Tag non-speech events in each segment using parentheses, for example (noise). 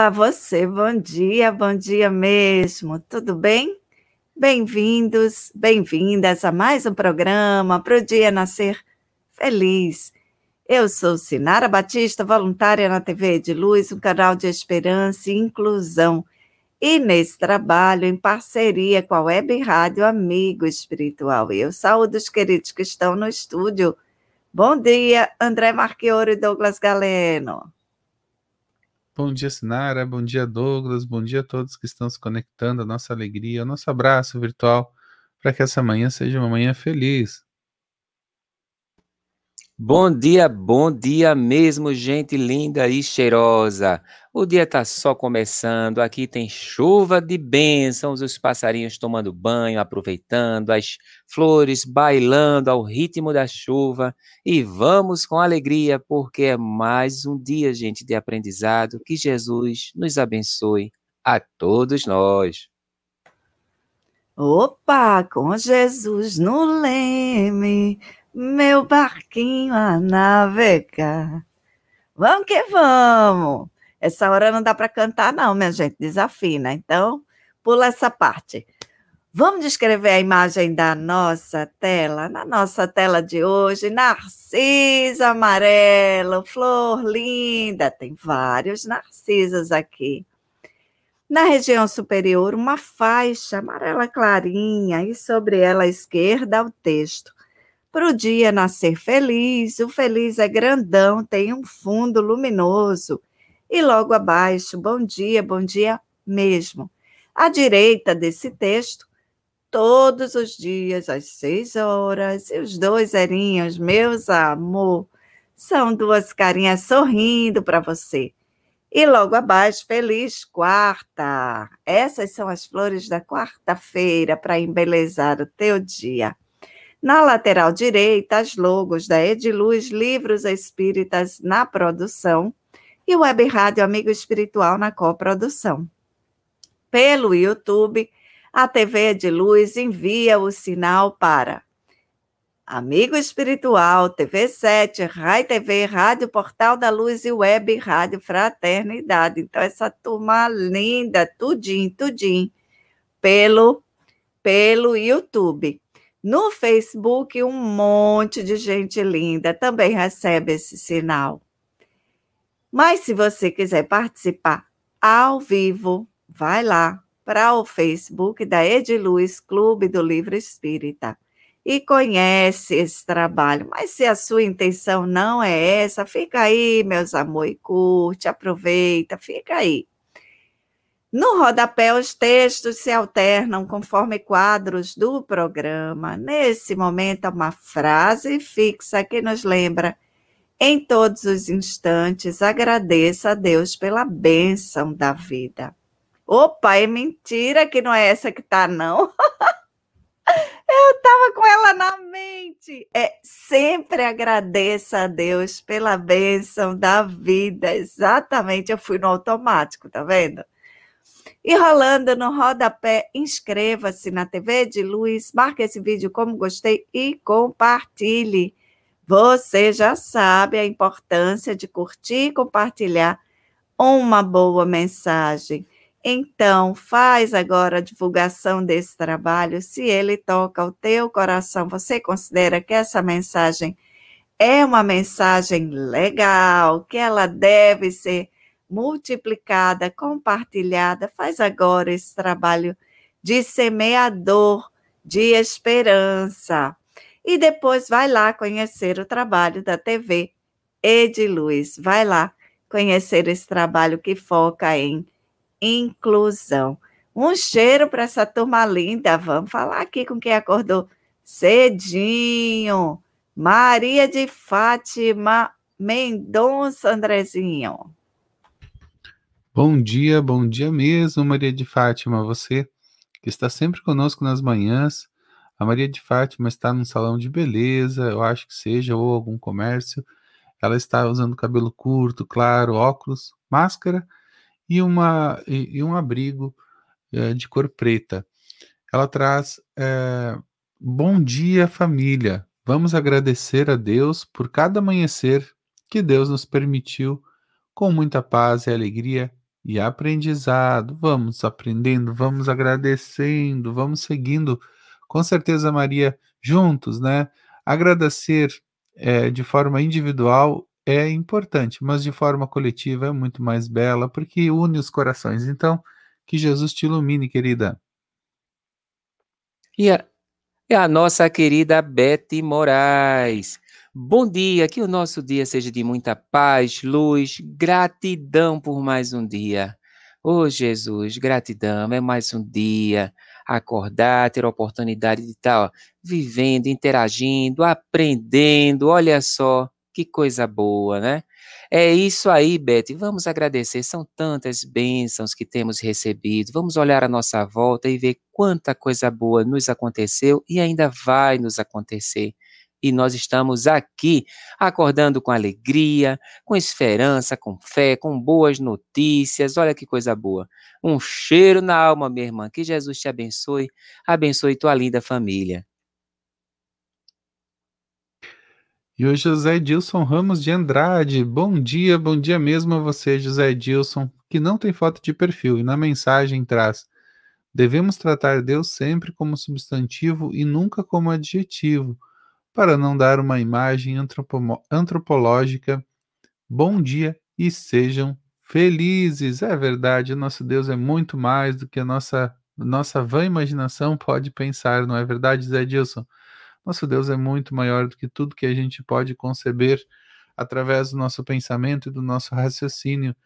Olá, você, bom dia, bom dia mesmo, tudo bem? Bem-vindos, bem-vindas a mais um programa para o Dia Nascer Feliz. Eu sou Sinara Batista, voluntária na TV de Luz, um canal de esperança e inclusão. E nesse trabalho, em parceria com a Web Rádio Amigo Espiritual. Eu saúdo os queridos que estão no estúdio. Bom dia, André Marchioro e Douglas Galeno. Bom dia, Sinara. Bom dia, Douglas. Bom dia a todos que estão se conectando, a nossa alegria, o nosso abraço virtual, para que essa manhã seja uma manhã feliz. Bom dia, bom dia mesmo, gente linda e cheirosa. O dia está só começando, aqui tem chuva de bênçãos, os passarinhos tomando banho, aproveitando, as flores bailando ao ritmo da chuva. E vamos com alegria, porque é mais um dia, gente, de aprendizado. Que Jesus nos abençoe a todos nós. Opa, com Jesus no leme, meu barquinho a navegar. Vamos que vamos! Essa hora não dá para cantar, não, minha gente, desafina. Então, pula essa parte. Vamos descrever a imagem da nossa tela? Na nossa tela de hoje, narciso amarelo, flor linda, tem vários narcisos aqui. Na região superior, uma faixa amarela clarinha e sobre ela à esquerda o texto. Para o dia nascer feliz, o feliz é grandão, tem um fundo luminoso e logo abaixo, bom dia, bom dia mesmo. À direita desse texto, todos os dias às seis horas, e os dois erinhos, meus amor, são duas carinhas sorrindo para você. E logo abaixo, feliz quarta. Essas são as flores da quarta-feira para embelezar o teu dia. Na lateral direita, as logos da Ediluz Livros Espíritas na produção e Web Rádio Amigo Espiritual na coprodução. Pelo YouTube, a TV de Luz envia o sinal para Amigo Espiritual, TV7, Rai TV, Rádio Portal da Luz e Web Rádio Fraternidade. Então, essa turma linda, tudinho, tudinho, pelo, pelo YouTube. No Facebook, um monte de gente linda também recebe esse sinal. Mas se você quiser participar ao vivo, vai lá para o Facebook da Ediluz Clube do Livro Espírita e conhece esse trabalho. Mas se a sua intenção não é essa, fica aí, meus amores, curte, aproveita, fica aí. No rodapé, os textos se alternam conforme quadros do programa. Nesse momento, uma frase fixa que nos lembra em todos os instantes, agradeça a Deus pela bênção da vida. Opa, é mentira que não é essa que tá, não. (laughs) Eu estava com ela na mente. É sempre agradeça a Deus pela bênção da vida. Exatamente, eu fui no automático, tá vendo? E rolando no rodapé, inscreva-se na TV de Luz, marque esse vídeo como gostei e compartilhe. Você já sabe a importância de curtir e compartilhar uma boa mensagem. Então, faz agora a divulgação desse trabalho. Se ele toca o teu coração, você considera que essa mensagem é uma mensagem legal, que ela deve ser multiplicada, compartilhada. Faz agora esse trabalho de semeador de esperança. E depois vai lá conhecer o trabalho da TV Ediluz. Vai lá conhecer esse trabalho que foca em inclusão. Um cheiro para essa turma linda. Vamos falar aqui com quem acordou cedinho. Maria de Fátima Mendonça Andrezinho. Bom dia, bom dia mesmo, Maria de Fátima. Você que está sempre conosco nas manhãs, a Maria de Fátima está num salão de beleza, eu acho que seja, ou algum comércio. Ela está usando cabelo curto, claro, óculos, máscara e, uma, e, e um abrigo é, de cor preta. Ela traz é, Bom dia, família. Vamos agradecer a Deus por cada amanhecer que Deus nos permitiu, com muita paz e alegria, e aprendizado. Vamos aprendendo, vamos agradecendo, vamos seguindo. Com certeza, Maria, juntos, né? Agradecer é, de forma individual é importante, mas de forma coletiva é muito mais bela, porque une os corações. Então, que Jesus te ilumine, querida. E a, e a nossa querida Bete Moraes. Bom dia, que o nosso dia seja de muita paz, luz, gratidão por mais um dia. Oh Jesus, gratidão, é mais um dia. Acordar, ter a oportunidade de estar ó, vivendo, interagindo, aprendendo. Olha só, que coisa boa, né? É isso aí, Beth. Vamos agradecer. São tantas bênçãos que temos recebido. Vamos olhar à nossa volta e ver quanta coisa boa nos aconteceu e ainda vai nos acontecer. E nós estamos aqui acordando com alegria, com esperança, com fé, com boas notícias. Olha que coisa boa. Um cheiro na alma, minha irmã. Que Jesus te abençoe. Abençoe tua linda família. E o José Dilson Ramos de Andrade. Bom dia, bom dia mesmo a você, José Dilson, que não tem foto de perfil e na mensagem traz: Devemos tratar Deus sempre como substantivo e nunca como adjetivo, para não dar uma imagem antropológica. Bom dia e sejam felizes. É verdade, nosso Deus é muito mais do que a nossa nossa vã imaginação pode pensar, não é verdade, Zé Dilson? Nosso Deus é muito maior do que tudo que a gente pode conceber através do nosso pensamento e do nosso raciocínio.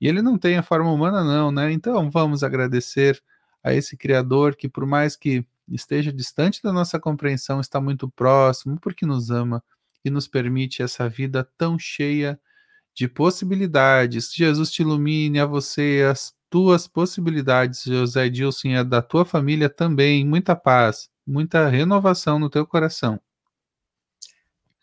E ele não tem a forma humana, não, né? Então vamos agradecer a esse Criador que, por mais que esteja distante da nossa compreensão, está muito próximo, porque nos ama e nos permite essa vida tão cheia de possibilidades. Jesus te ilumine a você, as tuas possibilidades, José Dilson, e a da tua família também. Muita paz muita renovação no teu coração.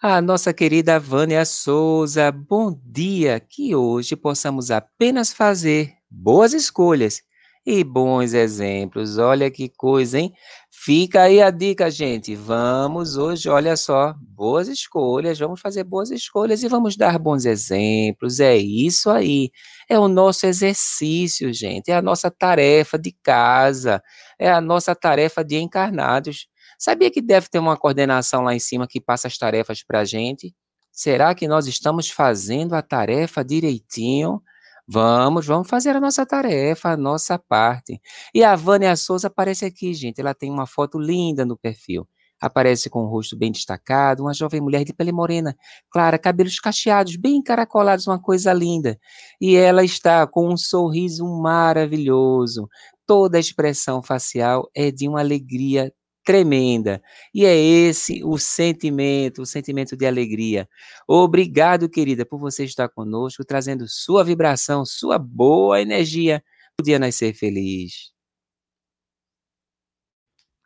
A nossa querida Vânia Souza, bom dia! Que hoje possamos apenas fazer boas escolhas e bons exemplos. Olha que coisa, hein? Fica aí a dica, gente. Vamos hoje, olha só, boas escolhas, vamos fazer boas escolhas e vamos dar bons exemplos. É isso aí. É o nosso exercício, gente. É a nossa tarefa de casa. É a nossa tarefa de encarnados. Sabia que deve ter uma coordenação lá em cima que passa as tarefas para a gente? Será que nós estamos fazendo a tarefa direitinho? Vamos, vamos fazer a nossa tarefa, a nossa parte. E a Vânia Souza aparece aqui, gente. Ela tem uma foto linda no perfil. Aparece com o rosto bem destacado, uma jovem mulher de pele morena, clara, cabelos cacheados, bem encaracolados, uma coisa linda. E ela está com um sorriso maravilhoso. Toda a expressão facial é de uma alegria tremenda. E é esse o sentimento, o sentimento de alegria. Obrigado, querida, por você estar conosco, trazendo sua vibração, sua boa energia. Podia nascer feliz.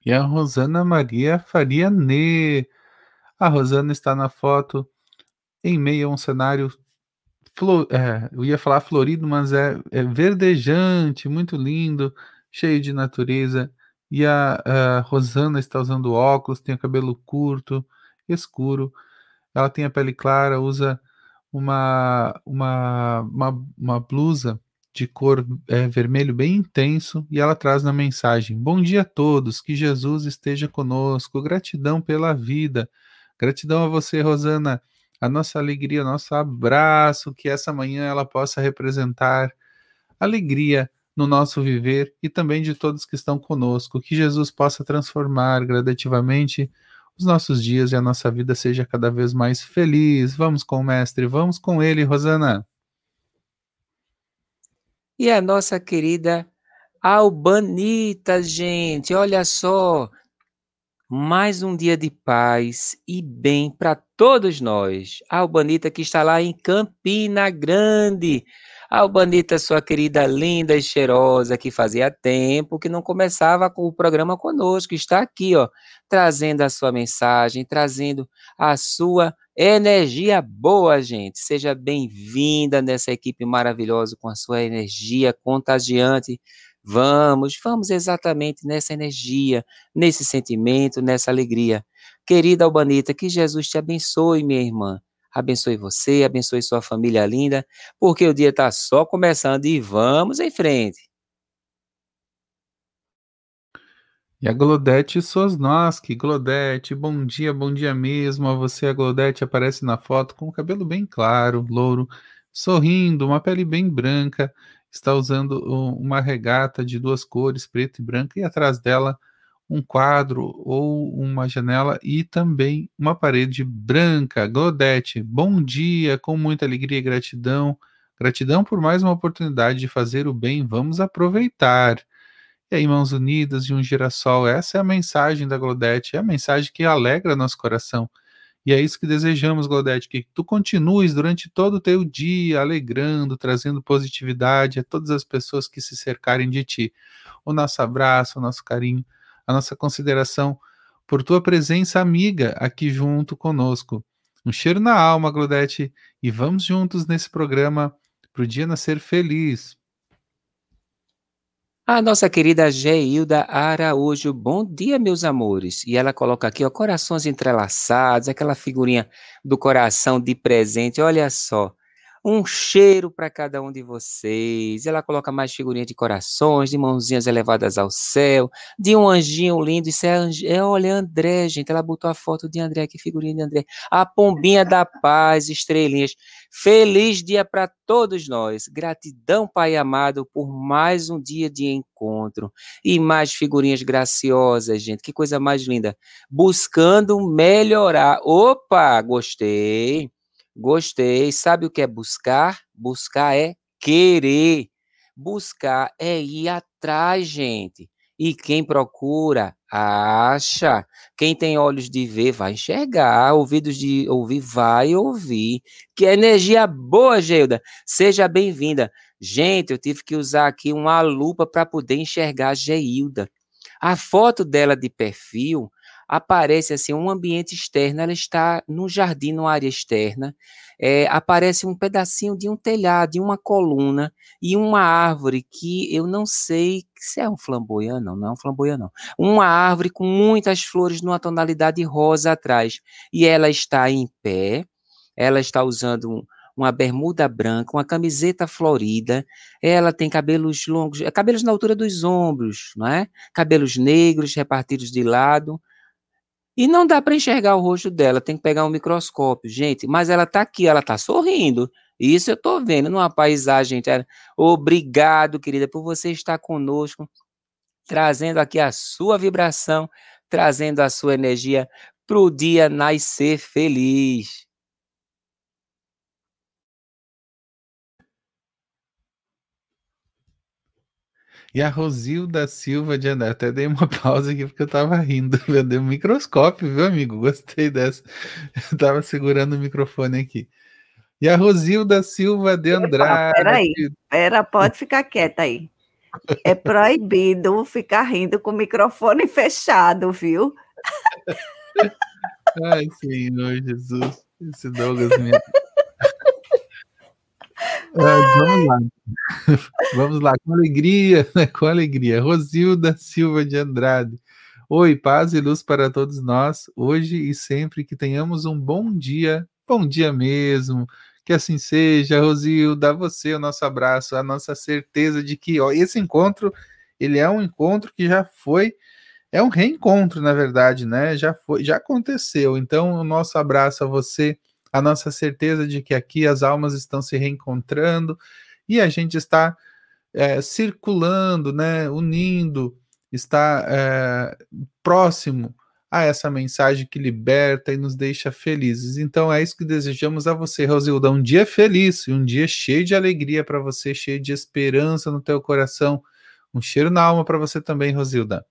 E a Rosana Maria Faria Nê. A Rosana está na foto em meio a um cenário. Flor, é, eu ia falar florido, mas é, é verdejante, muito lindo, cheio de natureza e a, a Rosana está usando óculos, tem o cabelo curto, escuro. Ela tem a pele clara, usa uma, uma, uma, uma blusa de cor é, vermelho bem intenso e ela traz na mensagem: Bom dia a todos, que Jesus esteja conosco, gratidão pela vida, gratidão a você, Rosana, a nossa alegria, nosso abraço, que essa manhã ela possa representar alegria, no nosso viver e também de todos que estão conosco. Que Jesus possa transformar gradativamente os nossos dias e a nossa vida seja cada vez mais feliz. Vamos com o Mestre, vamos com ele, Rosana. E a nossa querida Albanita, gente, olha só, mais um dia de paz e bem para todos nós. A Albanita que está lá em Campina Grande. Albanita, sua querida linda e cheirosa, que fazia tempo que não começava com o programa conosco, está aqui, ó, trazendo a sua mensagem, trazendo a sua energia boa, gente. Seja bem-vinda nessa equipe maravilhosa com a sua energia contagiante. Vamos, vamos exatamente nessa energia, nesse sentimento, nessa alegria. Querida Albanita, que Jesus te abençoe, minha irmã abençoe você, abençoe sua família linda, porque o dia está só começando e vamos em frente. E a Glodete Sosnoski, Glodete, bom dia, bom dia mesmo a você. A Glodete aparece na foto com o cabelo bem claro, louro, sorrindo, uma pele bem branca, está usando uma regata de duas cores, preto e branca, e atrás dela um quadro ou uma janela e também uma parede branca. Glodete, bom dia, com muita alegria e gratidão. Gratidão por mais uma oportunidade de fazer o bem, vamos aproveitar. E aí, mãos unidas e um girassol, essa é a mensagem da Glodete, é a mensagem que alegra nosso coração. E é isso que desejamos, Glodete, que tu continues durante todo o teu dia alegrando, trazendo positividade a todas as pessoas que se cercarem de ti. O nosso abraço, o nosso carinho, a nossa consideração por tua presença amiga aqui junto conosco. Um cheiro na alma, Glodete, e vamos juntos nesse programa para o dia nascer feliz. A nossa querida Geilda Araújo, bom dia, meus amores. E ela coloca aqui, ó, corações entrelaçados, aquela figurinha do coração de presente, olha só. Um cheiro para cada um de vocês. Ela coloca mais figurinhas de corações, de mãozinhas elevadas ao céu, de um anjinho lindo. Isso é, é olha, André, gente. Ela botou a foto de André, que figurinha de André. A pombinha da paz, estrelinhas. Feliz dia para todos nós. Gratidão, Pai amado, por mais um dia de encontro. E mais figurinhas graciosas, gente. Que coisa mais linda. Buscando melhorar. Opa, gostei. Gostei. Sabe o que é buscar? Buscar é querer. Buscar é ir atrás, gente. E quem procura, acha. Quem tem olhos de ver, vai enxergar. Ouvidos de ouvir, vai ouvir. Que energia boa, Geuda. Seja bem-vinda. Gente, eu tive que usar aqui uma lupa para poder enxergar a Geilda. A foto dela de perfil aparece assim um ambiente externo, ela está no jardim, numa área externa, é, aparece um pedacinho de um telhado, de uma coluna e uma árvore que eu não sei se é um flamboyant, não, não é um flamboyant, não. Uma árvore com muitas flores numa tonalidade rosa atrás. E ela está em pé, ela está usando um, uma bermuda branca, uma camiseta florida, ela tem cabelos longos, cabelos na altura dos ombros, não é? Cabelos negros repartidos de lado, e não dá para enxergar o rosto dela, tem que pegar um microscópio, gente. Mas ela está aqui, ela está sorrindo. Isso eu estou vendo numa paisagem. Obrigado, querida, por você estar conosco, trazendo aqui a sua vibração, trazendo a sua energia para o dia nascer feliz. E a Rosilda Silva de André, até dei uma (laughs) pausa aqui porque eu tava rindo. (laughs) Eu dei um microscópio, viu, amigo? Gostei dessa. (laughs) Eu tava segurando o microfone aqui. E a Rosilda Silva de Andrade. Peraí, pera, pode ficar quieta aí. É proibido ficar rindo com o microfone fechado, viu? Ai, Senhor Jesus. Esse Douglas mesmo. Vamos lá. (laughs) Vamos lá, com alegria, (laughs) né? Com alegria. Rosilda Silva de Andrade. Oi, paz e luz para todos nós, hoje e sempre que tenhamos um bom dia, bom dia mesmo. Que assim seja, Rosilda, você o nosso abraço, a nossa certeza de que ó, esse encontro, ele é um encontro que já foi, é um reencontro, na verdade, né? Já foi, já aconteceu. Então, o nosso abraço a você, a nossa certeza de que aqui as almas estão se reencontrando e a gente está é, circulando, né, unindo, está é, próximo a essa mensagem que liberta e nos deixa felizes. Então é isso que desejamos a você, Rosilda, um dia feliz, um dia cheio de alegria para você, cheio de esperança no teu coração. Um cheiro na alma para você também, Rosilda.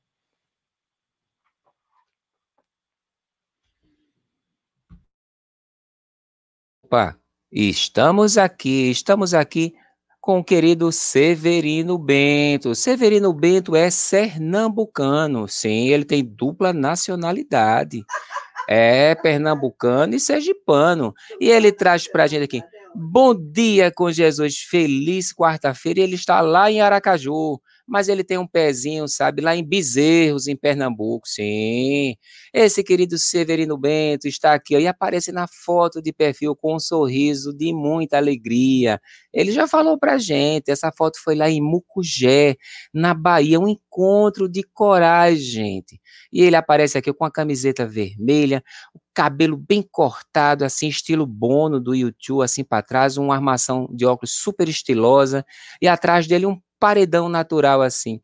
Opa, estamos aqui, estamos aqui com o querido Severino Bento. Severino Bento é pernambucano, sim, ele tem dupla nacionalidade. É pernambucano e sergipano. E ele traz para a gente aqui, bom dia com Jesus, feliz quarta-feira, ele está lá em Aracaju. Mas ele tem um pezinho, sabe, lá em Bezerros, em Pernambuco, sim. Esse querido Severino Bento está aqui ó, e aparece na foto de perfil com um sorriso de muita alegria. Ele já falou pra gente, essa foto foi lá em Mucugé, na Bahia, um encontro de coragem, gente. E ele aparece aqui com a camiseta vermelha, o cabelo bem cortado, assim, estilo Bono do YouTube, assim para trás, uma armação de óculos super estilosa, e atrás dele um paredão natural assim.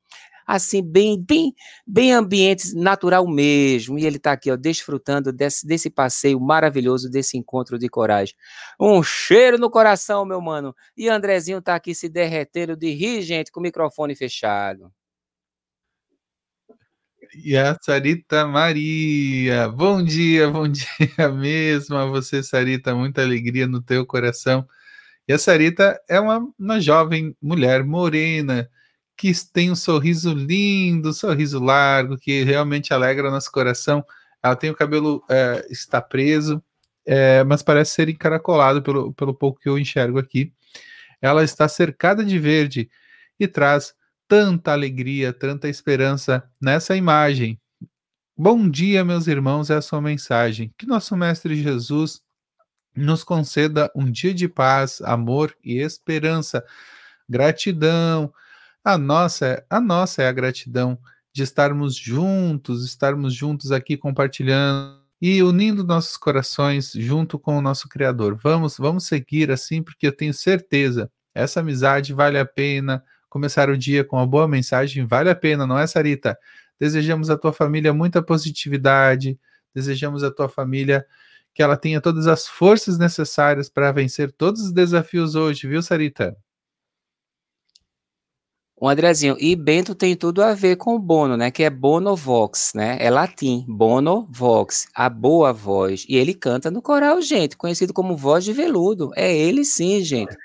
Assim, bem, bem, bem ambiente natural mesmo. E ele está aqui, ó, desfrutando desse, desse passeio maravilhoso, desse encontro de coragem. Um cheiro no coração, meu mano. E Andrezinho está aqui se derretendo de rir, gente, com o microfone fechado. E a Sarita Maria. Bom dia, bom (laughs) dia mesmo a você, Sarita. Muita alegria no teu coração. E a Sarita é uma, uma jovem mulher morena que tem um sorriso lindo, um sorriso largo, que realmente alegra nosso coração. Ela tem o cabelo é, está preso, é, mas parece ser encaracolado pelo, pelo pouco que eu enxergo aqui. Ela está cercada de verde e traz tanta alegria, tanta esperança nessa imagem. Bom dia, meus irmãos, é a sua mensagem. Que nosso Mestre Jesus nos conceda um dia de paz, amor e esperança. Gratidão. A nossa, a nossa é a gratidão de estarmos juntos, estarmos juntos aqui compartilhando e unindo nossos corações junto com o nosso Criador. Vamos, vamos seguir assim, porque eu tenho certeza, essa amizade vale a pena. Começar o dia com uma boa mensagem vale a pena, não é, Sarita? Desejamos à tua família muita positividade, desejamos à tua família que ela tenha todas as forças necessárias para vencer todos os desafios hoje, viu, Sarita? O Andrezinho, e Bento tem tudo a ver com o Bono, né? Que é Bono Vox, né? É latim, Bono Vox, a boa voz. E ele canta no coral, gente, conhecido como voz de veludo. É ele sim, gente.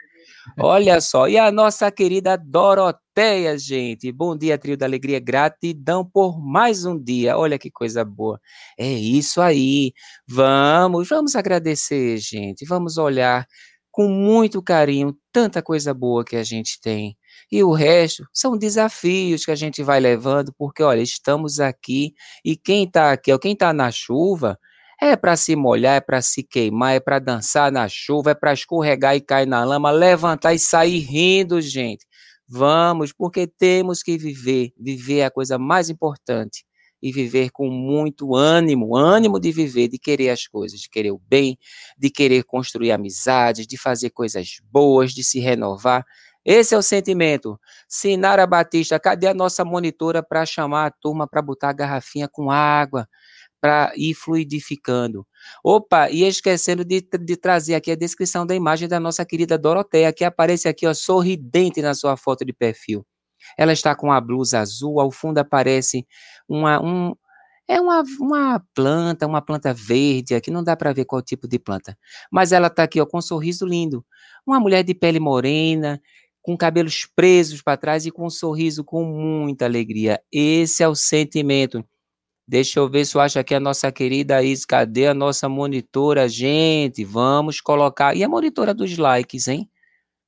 Olha só, e a nossa querida Doroteia, gente. Bom dia, trio da alegria. Gratidão por mais um dia. Olha que coisa boa. É isso aí. Vamos, vamos agradecer, gente. Vamos olhar com muito carinho tanta coisa boa que a gente tem. E o resto são desafios que a gente vai levando, porque olha, estamos aqui e quem está aqui, quem está na chuva, é para se molhar, é para se queimar, é para dançar na chuva, é para escorregar e cair na lama, levantar e sair rindo, gente. Vamos, porque temos que viver. Viver é a coisa mais importante. E viver com muito ânimo, ânimo de viver, de querer as coisas, de querer o bem, de querer construir amizades, de fazer coisas boas, de se renovar. Esse é o sentimento. Sinara Batista, cadê a nossa monitora para chamar a turma para botar a garrafinha com água? Para ir fluidificando. Opa, e esquecendo de, de, trazer aqui a descrição da imagem da nossa querida Doroteia, que aparece aqui, ó, sorridente na sua foto de perfil. Ela está com a blusa azul, ao fundo aparece uma, um, é uma, uma planta, uma planta verde, aqui não dá para ver qual tipo de planta. Mas ela está aqui ó, com um sorriso lindo. Uma mulher de pele morena, com cabelos presos para trás e com um sorriso com muita alegria. Esse é o sentimento Deixa eu ver se eu acho aqui a nossa querida Is. Cadê a nossa monitora, gente? Vamos colocar. E a monitora dos likes, hein?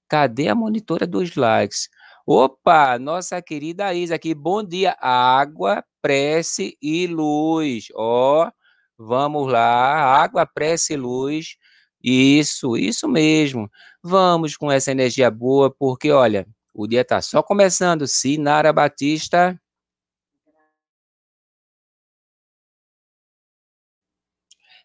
Cadê a monitora dos likes? Opa, nossa querida Isa aqui. Bom dia. Água, prece e luz. Ó, vamos lá. Água, prece e luz. Isso, isso mesmo. Vamos com essa energia boa, porque olha, o dia tá só começando. Sinara Batista.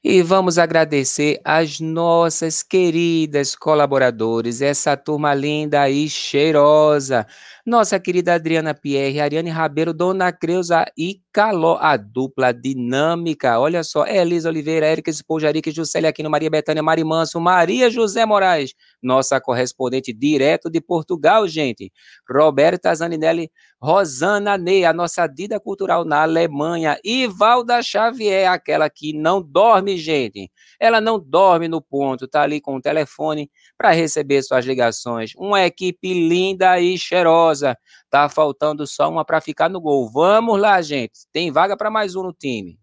E vamos agradecer as nossas queridas colaboradores, essa turma linda e cheirosa. Nossa querida Adriana Pierre, Ariane Rabeiro, Dona Creuza e Caló, a dupla dinâmica. Olha só, Elisa Oliveira, Érica Espojarique, Juscelia Aquino, Maria Betânia, Mari Manso, Maria José Moraes, nossa correspondente direto de Portugal, gente. Roberta Zaninelli, Rosana Ney, a nossa dida cultural na Alemanha. E Valda Xavier, aquela que não dorme, gente. Ela não dorme no ponto, tá ali com o telefone para receber suas ligações. Uma equipe linda e cheirosa. Tá faltando só uma para ficar no gol. Vamos lá, gente. Tem vaga para mais um no time.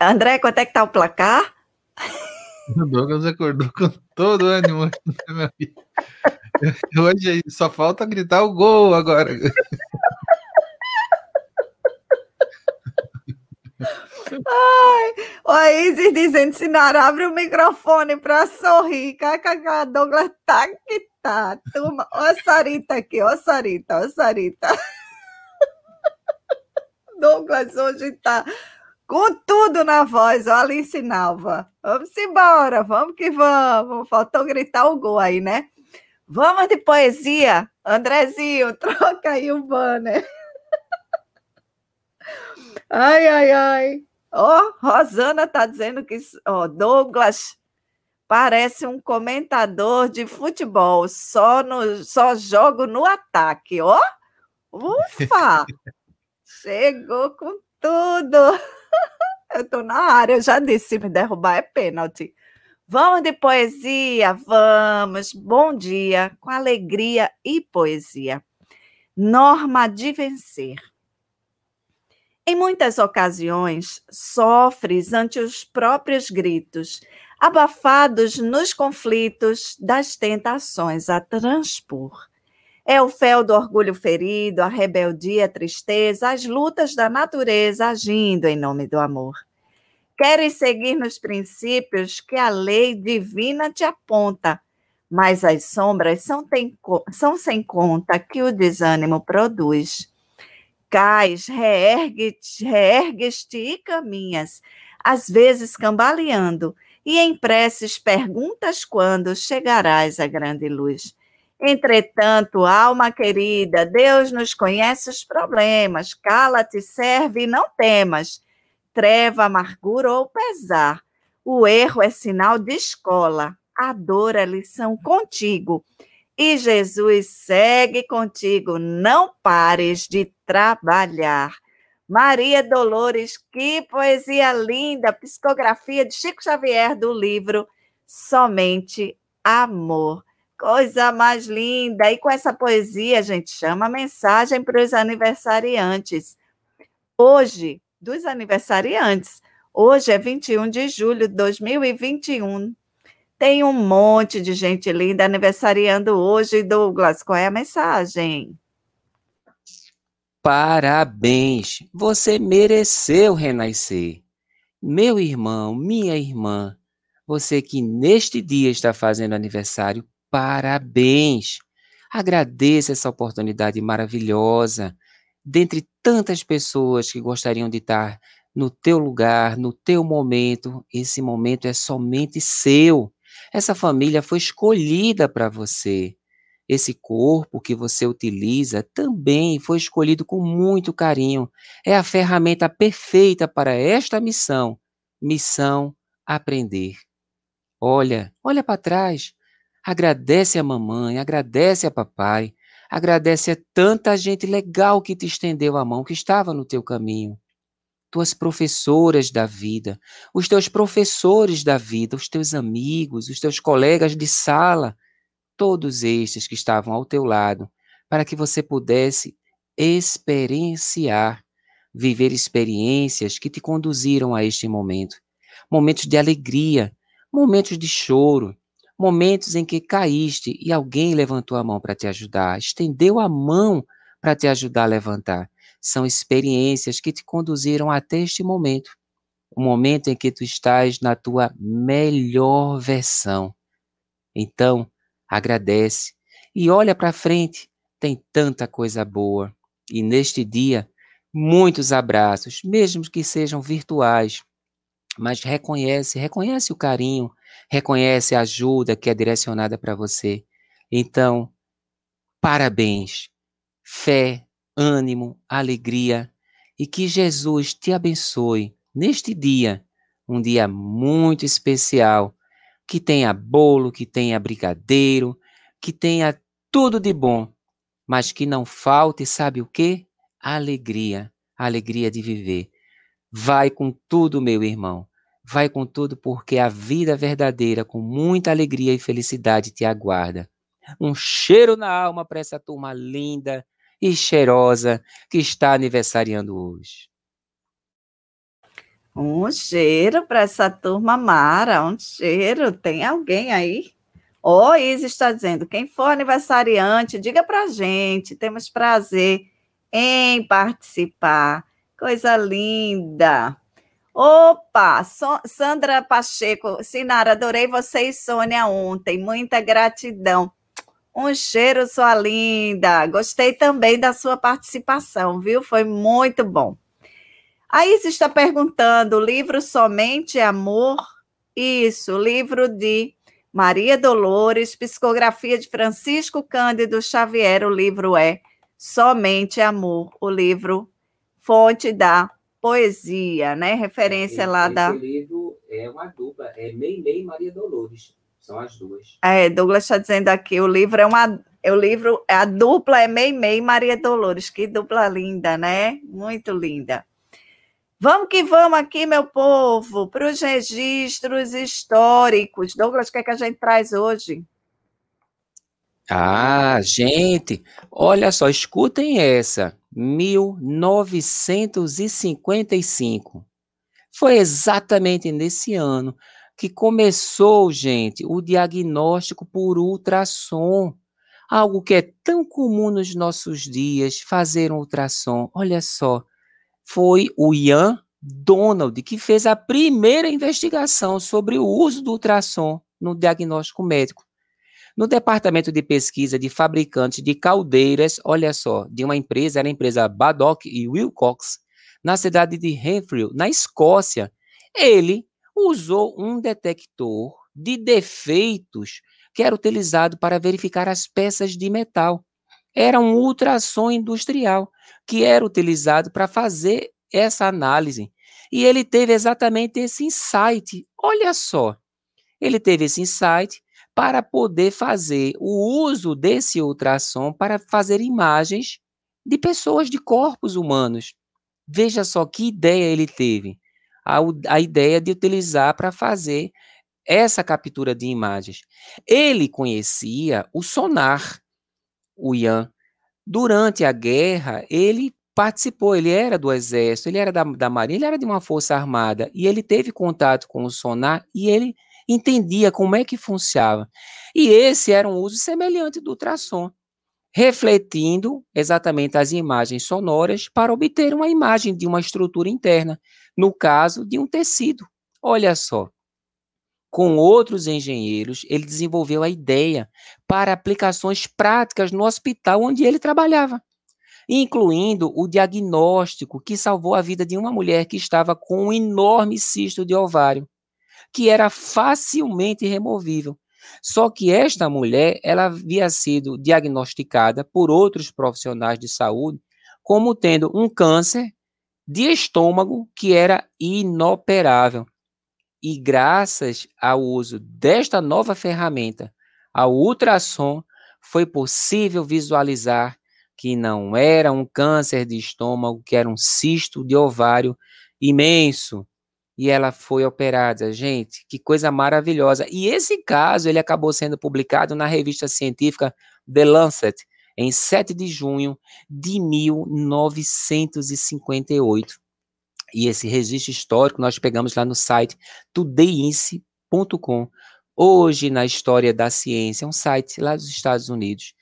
André, quanto é que tá o placar? (laughs) O Douglas acordou com todo o ânimo vida. (laughs) Hoje só falta gritar o gol agora. (laughs) Ai, o Isis dizendo, Sinara, abre o microfone para sorrir. KKK, Douglas tá que tá. Turma, ó a Sarita aqui, ó a Sarita, ó a Sarita. (laughs) Douglas hoje tá com tudo na voz, ó, Alice Nalva. Vamos embora, vamos que vamos. Faltou gritar o gol aí, né? Vamos de poesia. Andrezinho, (laughs) troca aí o banner. Ai, ai, ai. Ó, oh, Rosana tá dizendo que oh, Douglas parece um comentador de futebol, só no só jogo no ataque, ó. Oh? Ufa! Chegou com tudo. (laughs) Eu tô na área, eu já disse, se me derrubar é pênalti. Vamos de poesia, vamos. Bom dia, com alegria e poesia. Norma de vencer. Em muitas ocasiões, sofres ante os próprios gritos, abafados nos conflitos das tentações a transpor. É o fel do orgulho ferido, a rebeldia, a tristeza, as lutas da natureza agindo em nome do amor. Queres seguir nos princípios que a lei divina te aponta, mas as sombras são, tem, são sem conta que o desânimo produz cais, reergues-te reergues e caminhas, às vezes cambaleando, e em preces perguntas quando chegarás à grande luz. Entretanto, alma querida, Deus nos conhece os problemas, cala-te, serve e não temas. Treva, amargura ou pesar. O erro é sinal de escola, a dor é lição contigo e Jesus segue contigo, não pares de trabalhar. Maria Dolores, que poesia linda, psicografia de Chico Xavier do livro Somente Amor. Coisa mais linda. E com essa poesia, a gente chama a mensagem para os aniversariantes. Hoje, dos aniversariantes, hoje é 21 de julho de 2021. Tem um monte de gente linda aniversariando hoje, Douglas. Qual é a mensagem? Parabéns! Você mereceu renascer. Meu irmão, minha irmã, você que neste dia está fazendo aniversário, parabéns! Agradeça essa oportunidade maravilhosa. Dentre tantas pessoas que gostariam de estar no teu lugar, no teu momento, esse momento é somente seu. Essa família foi escolhida para você. Esse corpo que você utiliza também foi escolhido com muito carinho. É a ferramenta perfeita para esta missão. Missão aprender. Olha, olha para trás. Agradece a mamãe, agradece a papai, agradece a tanta gente legal que te estendeu a mão, que estava no teu caminho tuas professoras da vida, os teus professores da vida, os teus amigos, os teus colegas de sala, todos estes que estavam ao teu lado, para que você pudesse experienciar, viver experiências que te conduziram a este momento. Momentos de alegria, momentos de choro, momentos em que caíste e alguém levantou a mão para te ajudar, estendeu a mão para te ajudar a levantar são experiências que te conduziram até este momento, o momento em que tu estás na tua melhor versão. Então, agradece e olha para frente, tem tanta coisa boa. E neste dia, muitos abraços, mesmo que sejam virtuais, mas reconhece, reconhece o carinho, reconhece a ajuda que é direcionada para você. Então, parabéns. Fé, ânimo, alegria e que Jesus te abençoe neste dia, um dia muito especial, que tenha bolo, que tenha brigadeiro, que tenha tudo de bom, mas que não falte, sabe o que? Alegria, alegria de viver. Vai com tudo, meu irmão. Vai com tudo, porque a vida verdadeira, com muita alegria e felicidade, te aguarda. Um cheiro na alma para essa turma linda e cheirosa que está aniversariando hoje. Um cheiro para essa turma Mara, um cheiro. Tem alguém aí? Ó, oh, está dizendo, quem for aniversariante, diga para gente, temos prazer em participar. Coisa linda. Opa, so, Sandra Pacheco, Sinara, adorei você e Sônia ontem, muita gratidão. Um cheiro, sua linda. Gostei também da sua participação, viu? Foi muito bom. A Isa está perguntando: livro Somente Amor? Isso, livro de Maria Dolores, psicografia de Francisco Cândido Xavier. O livro é Somente Amor, o livro fonte da poesia, né? Referência esse, lá esse da. Esse livro é uma dupla, é Meimei e Maria Dolores. São as duas. É, Douglas está dizendo aqui, o livro é uma. É o livro, a dupla é Meimei e Maria Dolores. Que dupla linda, né? Muito linda. Vamos que vamos aqui, meu povo, para os registros históricos. Douglas, o que, é que a gente traz hoje? Ah, gente, olha só, escutem essa. 1955. Foi exatamente nesse ano que começou, gente, o diagnóstico por ultrassom. Algo que é tão comum nos nossos dias, fazer um ultrassom. Olha só, foi o Ian Donald que fez a primeira investigação sobre o uso do ultrassom no diagnóstico médico. No departamento de pesquisa de fabricantes de caldeiras, olha só, de uma empresa, era a empresa Baddock e Wilcox, na cidade de Renfrew, na Escócia, ele usou um detector de defeitos que era utilizado para verificar as peças de metal. Era um ultrassom industrial que era utilizado para fazer essa análise. E ele teve exatamente esse insight. Olha só, ele teve esse insight para poder fazer o uso desse ultrassom para fazer imagens de pessoas de corpos humanos. Veja só que ideia ele teve a, a ideia de utilizar para fazer essa captura de imagens. Ele conhecia o sonar, o Ian. Durante a guerra, ele participou, ele era do exército, ele era da, da marinha, ele era de uma força armada, e ele teve contato com o sonar e ele entendia como é que funcionava. E esse era um uso semelhante do ultrassom, refletindo exatamente as imagens sonoras para obter uma imagem de uma estrutura interna no caso de um tecido. Olha só. Com outros engenheiros, ele desenvolveu a ideia para aplicações práticas no hospital onde ele trabalhava, incluindo o diagnóstico que salvou a vida de uma mulher que estava com um enorme cisto de ovário, que era facilmente removível. Só que esta mulher, ela havia sido diagnosticada por outros profissionais de saúde como tendo um câncer de estômago que era inoperável. E graças ao uso desta nova ferramenta, ao ultrassom, foi possível visualizar que não era um câncer de estômago, que era um cisto de ovário imenso. E ela foi operada, gente, que coisa maravilhosa. E esse caso, ele acabou sendo publicado na revista científica The Lancet, em 7 de junho de 1958. E esse registro histórico nós pegamos lá no site todayince.com. Hoje na História da Ciência, um site lá dos Estados Unidos.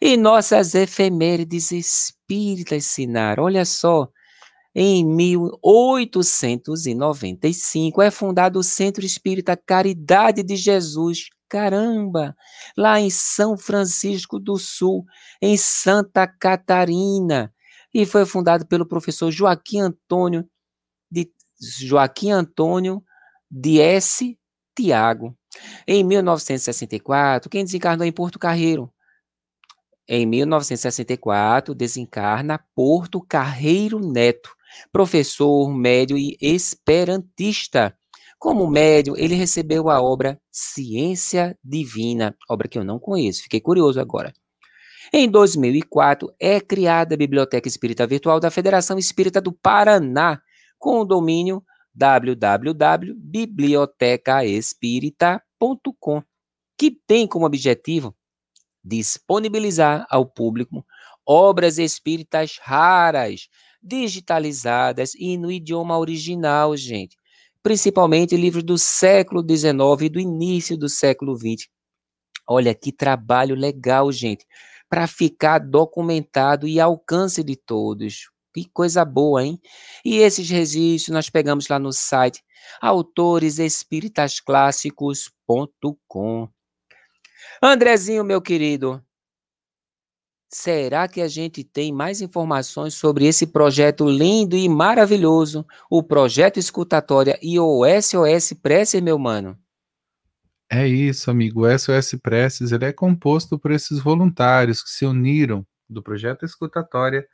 E nossas efemérides espíritas, Sinar, olha só, em 1895 é fundado o Centro Espírita Caridade de Jesus, Caramba! Lá em São Francisco do Sul, em Santa Catarina. E foi fundado pelo professor Joaquim Antônio Joaquim Antônio de S. Tiago. Em 1964, quem desencarnou em Porto Carreiro? Em 1964, desencarna Porto Carreiro Neto, professor, médio e esperantista. Como médium, ele recebeu a obra Ciência Divina, obra que eu não conheço, fiquei curioso agora. Em 2004, é criada a Biblioteca Espírita Virtual da Federação Espírita do Paraná, com o domínio www.bibliotecaespírita.com, que tem como objetivo disponibilizar ao público obras espíritas raras, digitalizadas e no idioma original, gente principalmente livros do século XIX e do início do século XX. Olha que trabalho legal, gente, para ficar documentado e alcance de todos. Que coisa boa, hein? E esses registros nós pegamos lá no site autoresespiritasclássicos.com. Andrezinho, meu querido, será que a gente tem mais informações sobre esse projeto lindo e maravilhoso, o Projeto Escutatória e o SOS Prece, meu mano? É isso, amigo. O SOS Preces ele é composto por esses voluntários que se uniram do Projeto Escutatória,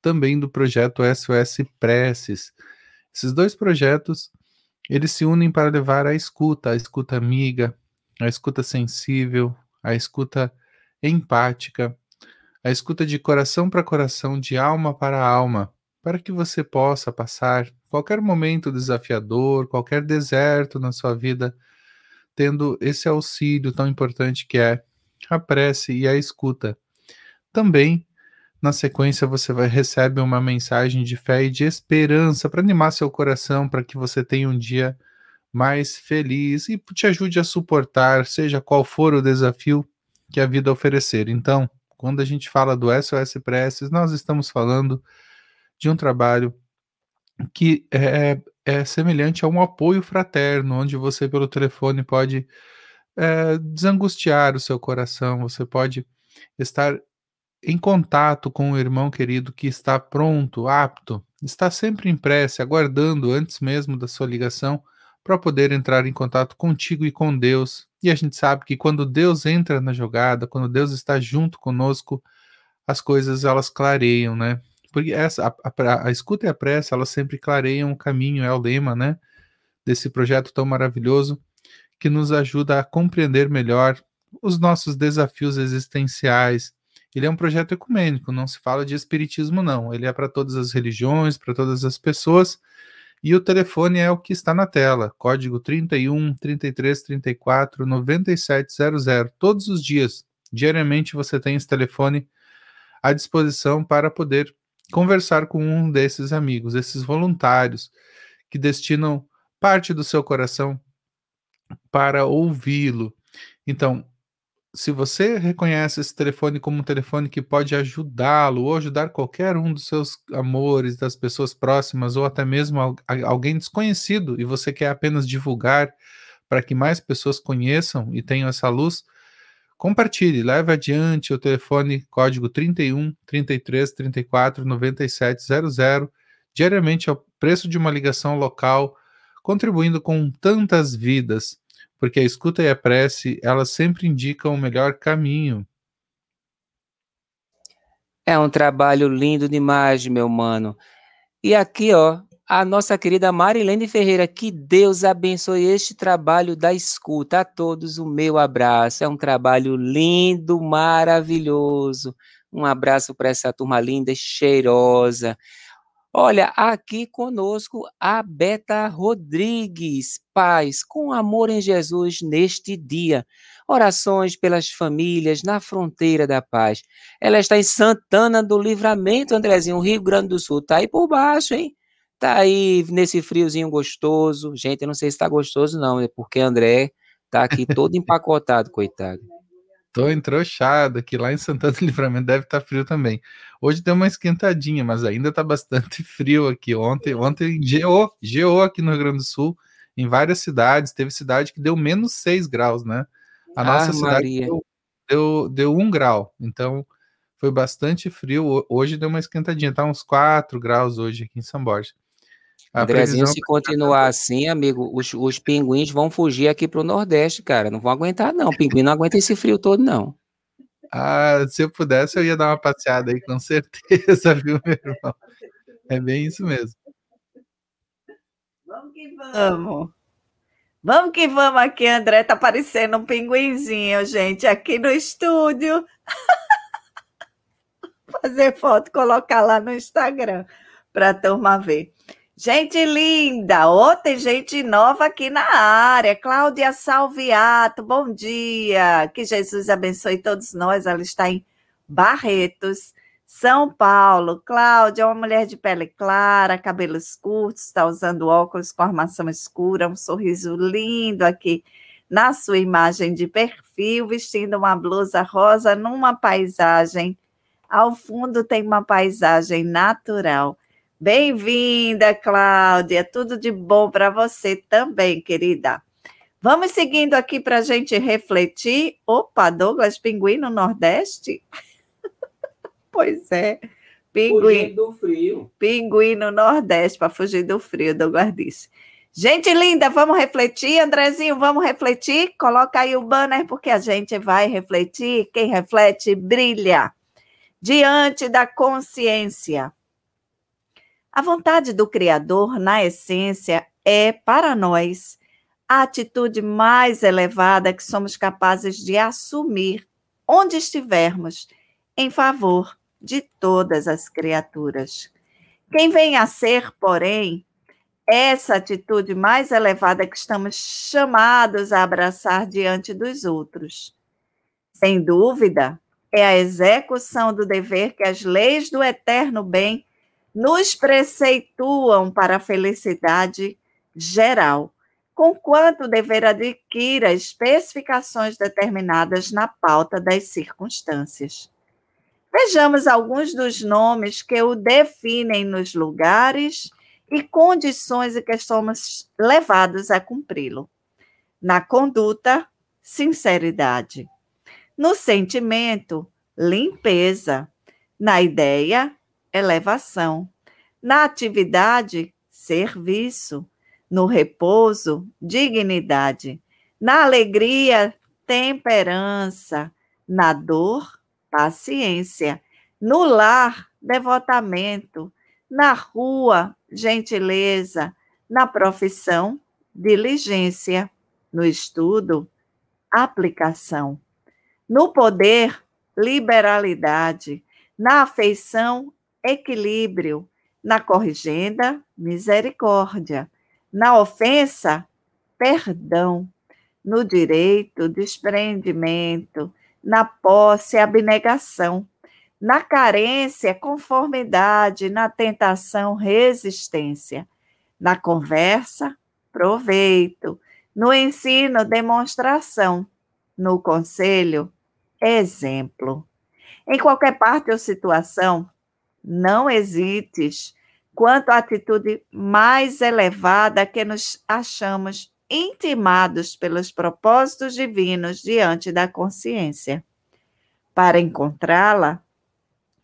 também do projeto SOS Preces. Esses dois projetos eles se unem para levar a escuta, a escuta amiga, a escuta sensível, a escuta empática, a escuta de coração para coração, de alma para alma, para que você possa passar qualquer momento desafiador, qualquer deserto na sua vida, tendo esse auxílio tão importante que é a prece e a escuta. Também na sequência, você vai receber uma mensagem de fé e de esperança para animar seu coração, para que você tenha um dia mais feliz e te ajude a suportar, seja qual for o desafio que a vida oferecer. Então, quando a gente fala do SOS Preces, nós estamos falando de um trabalho que é, é semelhante a um apoio fraterno, onde você, pelo telefone, pode é, desangustiar o seu coração, você pode estar em contato com o irmão querido que está pronto, apto, está sempre em prece, aguardando antes mesmo da sua ligação para poder entrar em contato contigo e com Deus. E a gente sabe que quando Deus entra na jogada, quando Deus está junto conosco, as coisas elas clareiam, né? Porque essa a, a, a escuta e a prece, elas sempre clareiam o caminho, é o lema, né? Desse projeto tão maravilhoso que nos ajuda a compreender melhor os nossos desafios existenciais, ele é um projeto ecumênico, não se fala de espiritismo, não. Ele é para todas as religiões, para todas as pessoas. E o telefone é o que está na tela, código 31 33 34 9700. Todos os dias, diariamente, você tem esse telefone à disposição para poder conversar com um desses amigos, esses voluntários que destinam parte do seu coração para ouvi-lo. Então, se você reconhece esse telefone como um telefone que pode ajudá-lo ou ajudar qualquer um dos seus amores, das pessoas próximas ou até mesmo alguém desconhecido e você quer apenas divulgar para que mais pessoas conheçam e tenham essa luz, compartilhe, leve adiante o telefone código 31 33 34 97 00 diariamente ao preço de uma ligação local, contribuindo com tantas vidas porque a escuta e a prece, elas sempre indicam o melhor caminho. É um trabalho lindo demais, meu mano. E aqui, ó, a nossa querida Marilene Ferreira, que Deus abençoe este trabalho da escuta. A todos o meu abraço. É um trabalho lindo, maravilhoso. Um abraço para essa turma linda e cheirosa. Olha, aqui conosco a Beta Rodrigues, paz, com amor em Jesus neste dia. Orações pelas famílias na fronteira da paz. Ela está em Santana do Livramento, Andrezinho, Rio Grande do Sul. Tá aí por baixo, hein? Tá aí nesse friozinho gostoso. Gente, eu não sei se tá gostoso não, é porque André tá aqui todo (laughs) empacotado, coitado. Tô entrouxado aqui lá em Santana do Livramento, deve estar tá frio também. Hoje deu uma esquentadinha, mas ainda tá bastante (laughs) frio aqui. Ontem, ontem geou, geou aqui no Rio Grande do Sul, em várias cidades. Teve cidade que deu menos 6 graus, né? A nossa ah, cidade deu, deu, deu 1 grau, então foi bastante frio. Hoje deu uma esquentadinha, tá uns 4 graus hoje aqui em São Borja. A Andrezinho, se continuar assim, amigo, os, os pinguins vão fugir aqui para o Nordeste, cara. Não vão aguentar, não. O pinguim não aguenta esse frio todo, não. Ah, se eu pudesse, eu ia dar uma passeada aí, com certeza, (laughs) viu, meu irmão? É bem isso mesmo. Vamos que vamos. Vamos que vamos aqui, André. Tá parecendo um pinguinzinho, gente, aqui no estúdio. (laughs) Fazer foto, colocar lá no Instagram para a turma ver. Gente linda, oh, tem gente nova aqui na área. Cláudia Salviato, bom dia. Que Jesus abençoe todos nós. Ela está em Barretos, São Paulo, Cláudia é uma mulher de pele clara, cabelos curtos, está usando óculos com armação escura, um sorriso lindo aqui na sua imagem de perfil, vestindo uma blusa rosa numa paisagem. Ao fundo tem uma paisagem natural. Bem-vinda, Cláudia. Tudo de bom para você também, querida. Vamos seguindo aqui para a gente refletir. Opa, Douglas, pinguim no Nordeste? (laughs) Pois é. Pinguim. do frio. Pinguim no Nordeste, para fugir do frio, do guardice. Gente linda, vamos refletir, Andrezinho, vamos refletir? Coloca aí o banner, porque a gente vai refletir. Quem reflete, brilha. Diante da consciência. A vontade do Criador, na essência, é, para nós, a atitude mais elevada que somos capazes de assumir onde estivermos, em favor de todas as criaturas. Quem vem a ser, porém, essa atitude mais elevada que estamos chamados a abraçar diante dos outros. Sem dúvida, é a execução do dever que as leis do eterno bem nos preceituam para a felicidade geral, conquanto dever adquira especificações determinadas na pauta das circunstâncias. Vejamos alguns dos nomes que o definem nos lugares e condições em que somos levados a cumpri-lo. Na conduta, sinceridade. No sentimento, limpeza. Na ideia, elevação. Na atividade, serviço. No repouso, dignidade. Na alegria, temperança. Na dor, paciência. No lar, devotamento. Na rua, gentileza. Na profissão, diligência. No estudo, aplicação. No poder, liberalidade. Na afeição, equilíbrio. Na corrigenda, misericórdia. Na ofensa, perdão. No direito, desprendimento na posse, abnegação, na carência, conformidade, na tentação, resistência, na conversa, proveito, no ensino, demonstração, no conselho, exemplo. Em qualquer parte ou situação, não hesites quanto à atitude mais elevada que nos achamos intimados pelos propósitos divinos diante da consciência. Para encontrá-la,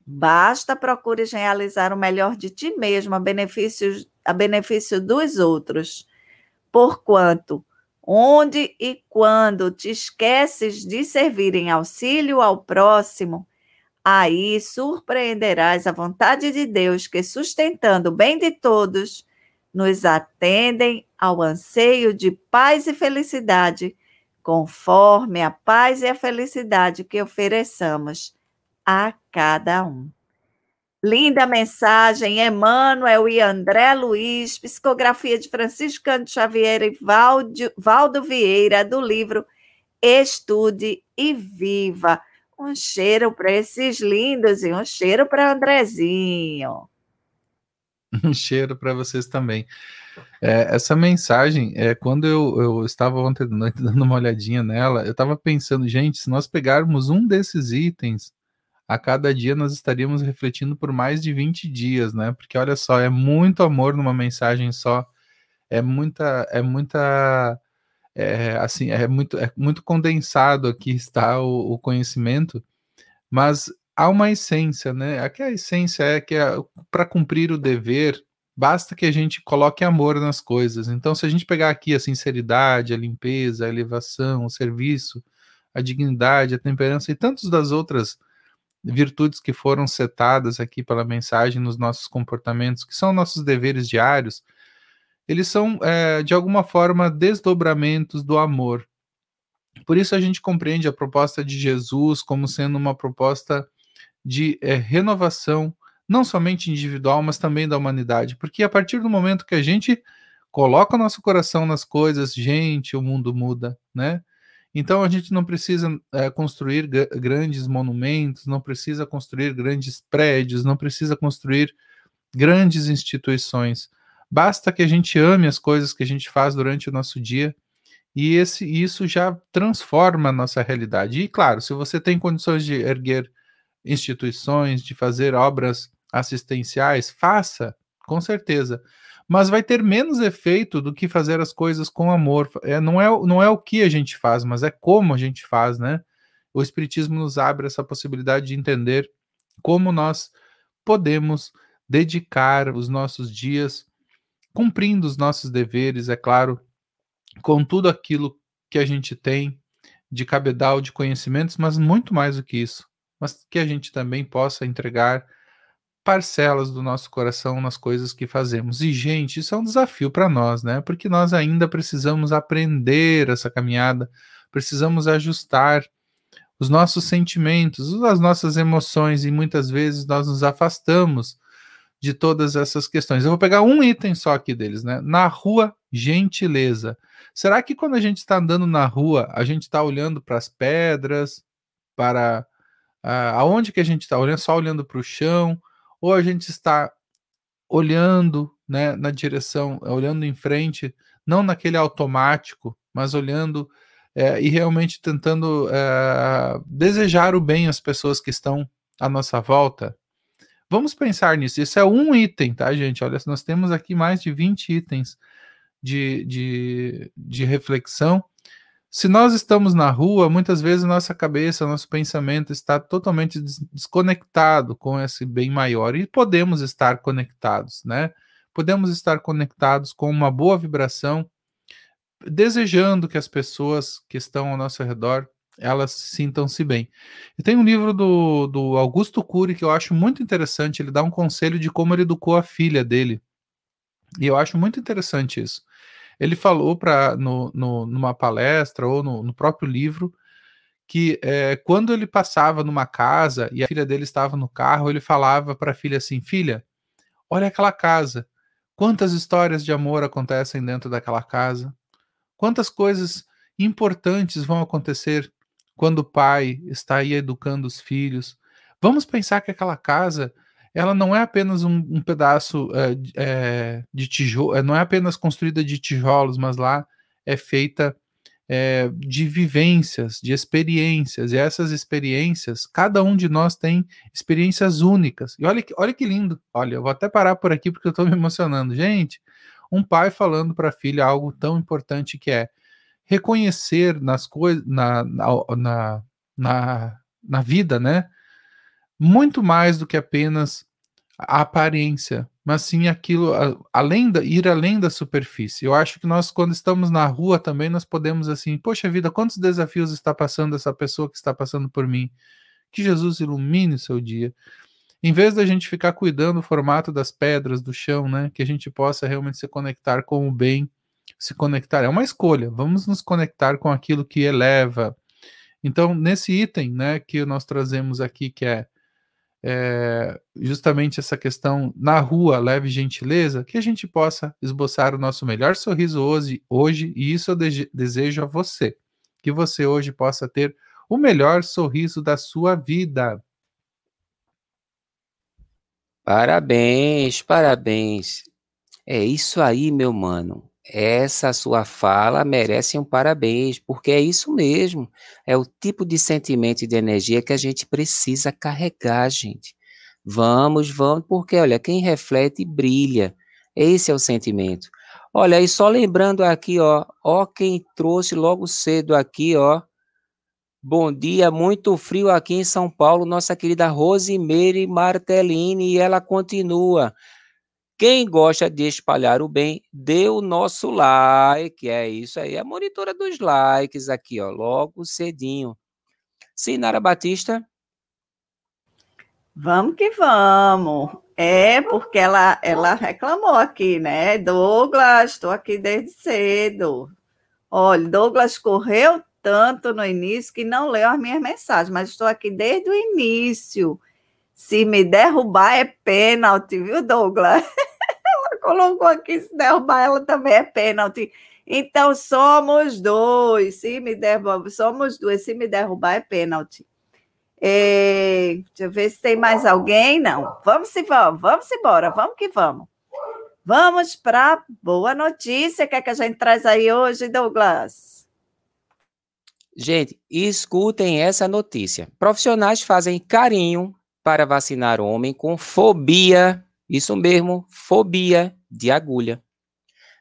basta procures realizar o melhor de ti mesmo a benefício, a benefício dos outros, porquanto onde e quando te esqueces de servir em auxílio ao próximo, aí surpreenderás a vontade de Deus que, sustentando o bem de todos, nos atendem ao anseio de paz e felicidade, conforme a paz e a felicidade que ofereçamos a cada um. Linda mensagem, Emmanuel e André Luiz, psicografia de Francisco Cândido Xavier e Valdo, Valdo Vieira, do livro Estude e Viva. Um cheiro para esses lindos e um cheiro para Andrezinho. (laughs) Um cheiro para vocês também. É, essa mensagem, é, quando eu, eu estava ontem de noite (laughs) dando uma olhadinha nela, eu estava pensando, gente, se nós pegarmos um desses itens, a cada dia nós estaríamos refletindo por mais de 20 dias, né? Porque olha só, é muito amor numa mensagem só, é muita, é muita, é, assim, é muito, é muito condensado aqui está o, o conhecimento, mas há uma essência, né? Aqui a essência é que é, para cumprir o dever, basta que a gente coloque amor nas coisas. Então, se a gente pegar aqui a sinceridade, a limpeza, a elevação, o serviço, a dignidade, a temperança e tantas das outras virtudes que foram setadas aqui pela mensagem nos nossos comportamentos, que são nossos deveres diários, eles são, é, de alguma forma, desdobramentos do amor. Por isso a gente compreende a proposta de Jesus como sendo uma proposta de é, renovação, não somente individual, mas também da humanidade. Porque a partir do momento que a gente coloca o nosso coração nas coisas, gente, o mundo muda, né? Então a gente não precisa é, construir grandes monumentos, não precisa construir grandes prédios, não precisa construir grandes instituições. Basta que a gente ame as coisas que a gente faz durante o nosso dia e esse, isso já transforma a nossa realidade. E claro, se você tem condições de erguer instituições, de fazer obras assistenciais, faça, com certeza. Mas vai ter menos efeito do que fazer as coisas com amor. É, não, é, não é o que a gente faz, mas é como a gente faz, né? O Espiritismo nos abre essa possibilidade de entender como nós podemos dedicar os nossos dias cumprindo os nossos deveres, é claro, com tudo aquilo que a gente tem de cabedal de conhecimentos, mas muito mais do que isso, mas que a gente também possa entregar parcelas do nosso coração nas coisas que fazemos. E gente, isso é um desafio para nós, né? Porque nós ainda precisamos aprender essa caminhada, precisamos ajustar os nossos sentimentos, as nossas emoções e muitas vezes nós nos afastamos de todas essas questões. Eu vou pegar um item só aqui deles, né? Na rua, gentileza. Será que quando a gente está andando na rua, a gente está olhando para as pedras, para uh, aonde que a gente está olhando? Só olhando para o chão? Ou a gente está olhando né, na direção, olhando em frente, não naquele automático, mas olhando é, e realmente tentando é, desejar o bem às pessoas que estão à nossa volta? Vamos pensar nisso. Isso é um item, tá, gente? Olha, nós temos aqui mais de 20 itens de, de, de reflexão. Se nós estamos na rua, muitas vezes nossa cabeça, nosso pensamento está totalmente desconectado com esse bem maior e podemos estar conectados, né? Podemos estar conectados com uma boa vibração, desejando que as pessoas que estão ao nosso redor elas sintam-se bem. E tem um livro do, do Augusto Cury que eu acho muito interessante. Ele dá um conselho de como ele educou a filha dele. E eu acho muito interessante isso. Ele falou para no, no, numa palestra ou no, no próprio livro que é, quando ele passava numa casa e a filha dele estava no carro, ele falava para a filha assim: Filha, olha aquela casa. Quantas histórias de amor acontecem dentro daquela casa? Quantas coisas importantes vão acontecer quando o pai está aí educando os filhos. Vamos pensar que aquela casa ela não é apenas um, um pedaço é, é, de tijolo, não é apenas construída de tijolos, mas lá é feita é, de vivências, de experiências, e essas experiências, cada um de nós tem experiências únicas. E olha que, olha que lindo, olha, eu vou até parar por aqui porque eu estou me emocionando. Gente, um pai falando para a filha algo tão importante que é reconhecer nas coisas, na, na, na, na vida, né? Muito mais do que apenas a aparência, mas sim aquilo, além da, ir além da superfície. Eu acho que nós, quando estamos na rua também, nós podemos assim, poxa vida, quantos desafios está passando essa pessoa que está passando por mim? Que Jesus ilumine o seu dia. Em vez da gente ficar cuidando do formato das pedras, do chão, né? Que a gente possa realmente se conectar com o bem se conectar. É uma escolha. Vamos nos conectar com aquilo que eleva. Então, nesse item né, que nós trazemos aqui, que é, é justamente essa questão na rua, leve gentileza, que a gente possa esboçar o nosso melhor sorriso hoje, hoje e isso eu de desejo a você. Que você hoje possa ter o melhor sorriso da sua vida. Parabéns, parabéns. É isso aí, meu mano. Essa sua fala merece um parabéns, porque é isso mesmo. É o tipo de sentimento e de energia que a gente precisa carregar, gente. Vamos, vamos, porque olha, quem reflete brilha. Esse é o sentimento. Olha, e só lembrando aqui, ó, ó quem trouxe logo cedo aqui, ó. Bom dia, muito frio aqui em São Paulo, nossa querida Rosimeire Martellini, e ela continua. Quem gosta de espalhar o bem, dê o nosso like. É isso aí, a monitora dos likes aqui, ó, logo cedinho. Sinara Batista. Vamos que vamos. É, porque ela, ela reclamou aqui, né? Douglas, estou aqui desde cedo. Olha, Douglas correu tanto no início que não leu as minhas mensagens, mas estou aqui desde o início. Se me derrubar é pênalti, viu, Douglas? (laughs) Ela colocou aqui, se derrubar ela também é pênalti. Então, somos dois. Se me derrubar, somos dois. Se me derrubar, é pênalti. É, deixa eu ver se tem mais alguém. Não. Vamos vamos, vamos embora, vamos que vamos. Vamos para boa notícia. O que, é que a gente traz aí hoje, Douglas? Gente, escutem essa notícia. Profissionais fazem carinho para vacinar homem com fobia, isso mesmo, fobia de agulha.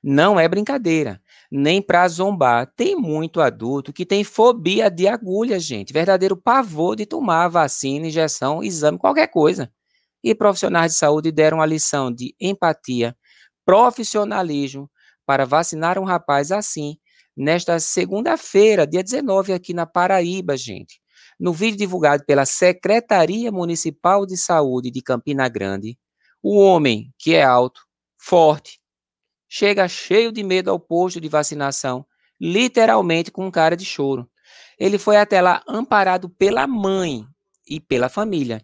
Não é brincadeira nem para zombar. Tem muito adulto que tem fobia de agulha, gente. Verdadeiro pavor de tomar vacina, injeção, exame, qualquer coisa. E profissionais de saúde deram a lição de empatia, profissionalismo para vacinar um rapaz assim, nesta segunda-feira, dia 19, aqui na Paraíba, gente. No vídeo divulgado pela Secretaria Municipal de Saúde de Campina Grande, o homem, que é alto, forte, chega cheio de medo ao posto de vacinação, literalmente com cara de choro. Ele foi até lá amparado pela mãe e pela família,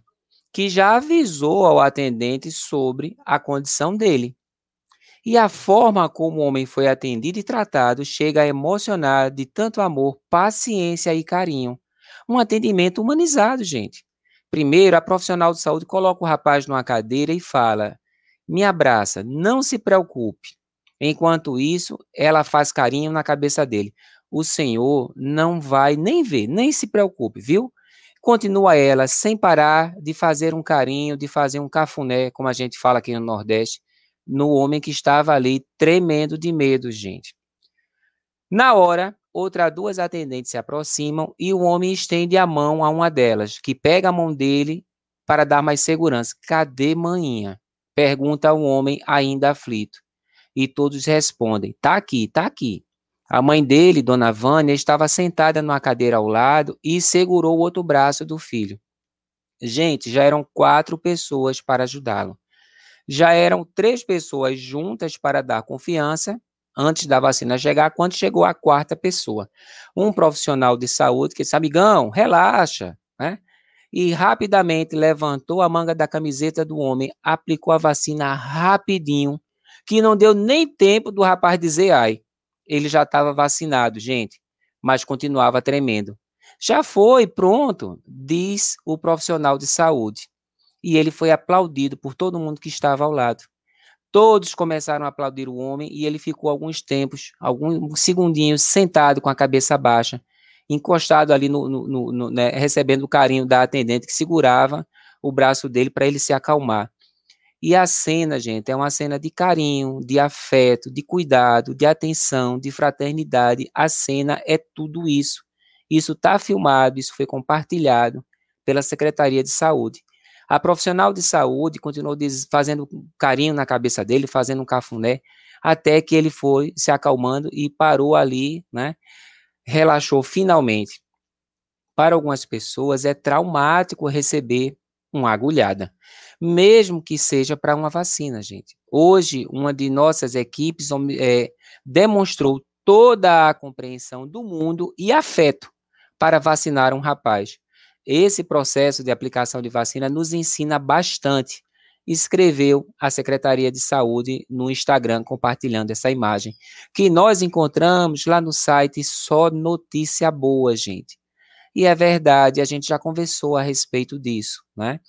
que já avisou ao atendente sobre a condição dele. E a forma como o homem foi atendido e tratado chega a emocionar de tanto amor, paciência e carinho. Um atendimento humanizado, gente. Primeiro, a profissional de saúde coloca o rapaz numa cadeira e fala: Me abraça, não se preocupe. Enquanto isso, ela faz carinho na cabeça dele. O Senhor não vai nem ver, nem se preocupe, viu? Continua ela sem parar de fazer um carinho, de fazer um cafuné, como a gente fala aqui no Nordeste, no homem que estava ali tremendo de medo, gente. Na hora, outras duas atendentes se aproximam e o homem estende a mão a uma delas, que pega a mão dele para dar mais segurança. Cadê manhinha? Pergunta o homem ainda aflito e todos respondem: tá aqui, tá aqui. A mãe dele, Dona Vânia, estava sentada numa cadeira ao lado e segurou o outro braço do filho. Gente, já eram quatro pessoas para ajudá-lo. Já eram três pessoas juntas para dar confiança antes da vacina chegar, quando chegou a quarta pessoa. Um profissional de saúde que disse, amigão, relaxa, né? E rapidamente levantou a manga da camiseta do homem, aplicou a vacina rapidinho que não deu nem tempo do rapaz dizer ai. Ele já estava vacinado, gente, mas continuava tremendo. Já foi, pronto, diz o profissional de saúde. E ele foi aplaudido por todo mundo que estava ao lado. Todos começaram a aplaudir o homem e ele ficou alguns tempos, alguns segundinhos, sentado com a cabeça baixa, encostado ali no, no, no, né, recebendo o carinho da atendente que segurava o braço dele para ele se acalmar. E a cena, gente, é uma cena de carinho, de afeto, de cuidado, de atenção, de fraternidade. A cena é tudo isso. Isso está filmado, isso foi compartilhado pela Secretaria de Saúde. A profissional de saúde continuou fazendo carinho na cabeça dele, fazendo um cafuné, até que ele foi se acalmando e parou ali, né? Relaxou finalmente. Para algumas pessoas é traumático receber uma agulhada mesmo que seja para uma vacina, gente. Hoje, uma de nossas equipes é, demonstrou toda a compreensão do mundo e afeto para vacinar um rapaz. Esse processo de aplicação de vacina nos ensina bastante. Escreveu a Secretaria de Saúde no Instagram compartilhando essa imagem, que nós encontramos lá no site só notícia boa, gente. E é verdade, a gente já conversou a respeito disso, né?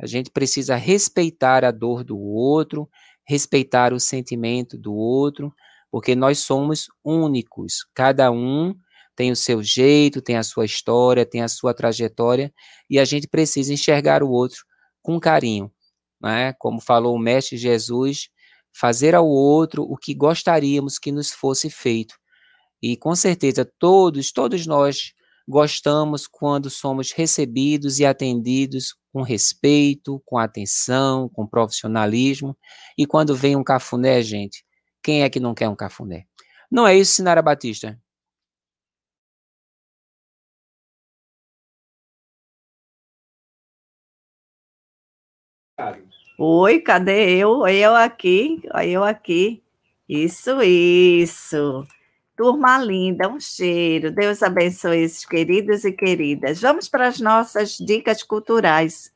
A gente precisa respeitar a dor do outro, respeitar o sentimento do outro, porque nós somos únicos. Cada um tem o seu jeito, tem a sua história, tem a sua trajetória, e a gente precisa enxergar o outro com carinho. Né? Como falou o Mestre Jesus, fazer ao outro o que gostaríamos que nos fosse feito. E com certeza todos, todos nós gostamos quando somos recebidos e atendidos com respeito, com atenção, com profissionalismo. E quando vem um cafuné, gente, quem é que não quer um cafuné? Não é isso, Sinara Batista? Oi, cadê eu? Eu aqui, eu aqui. Isso, isso. Turma linda, um cheiro. Deus abençoe esses queridos e queridas. Vamos para as nossas dicas culturais.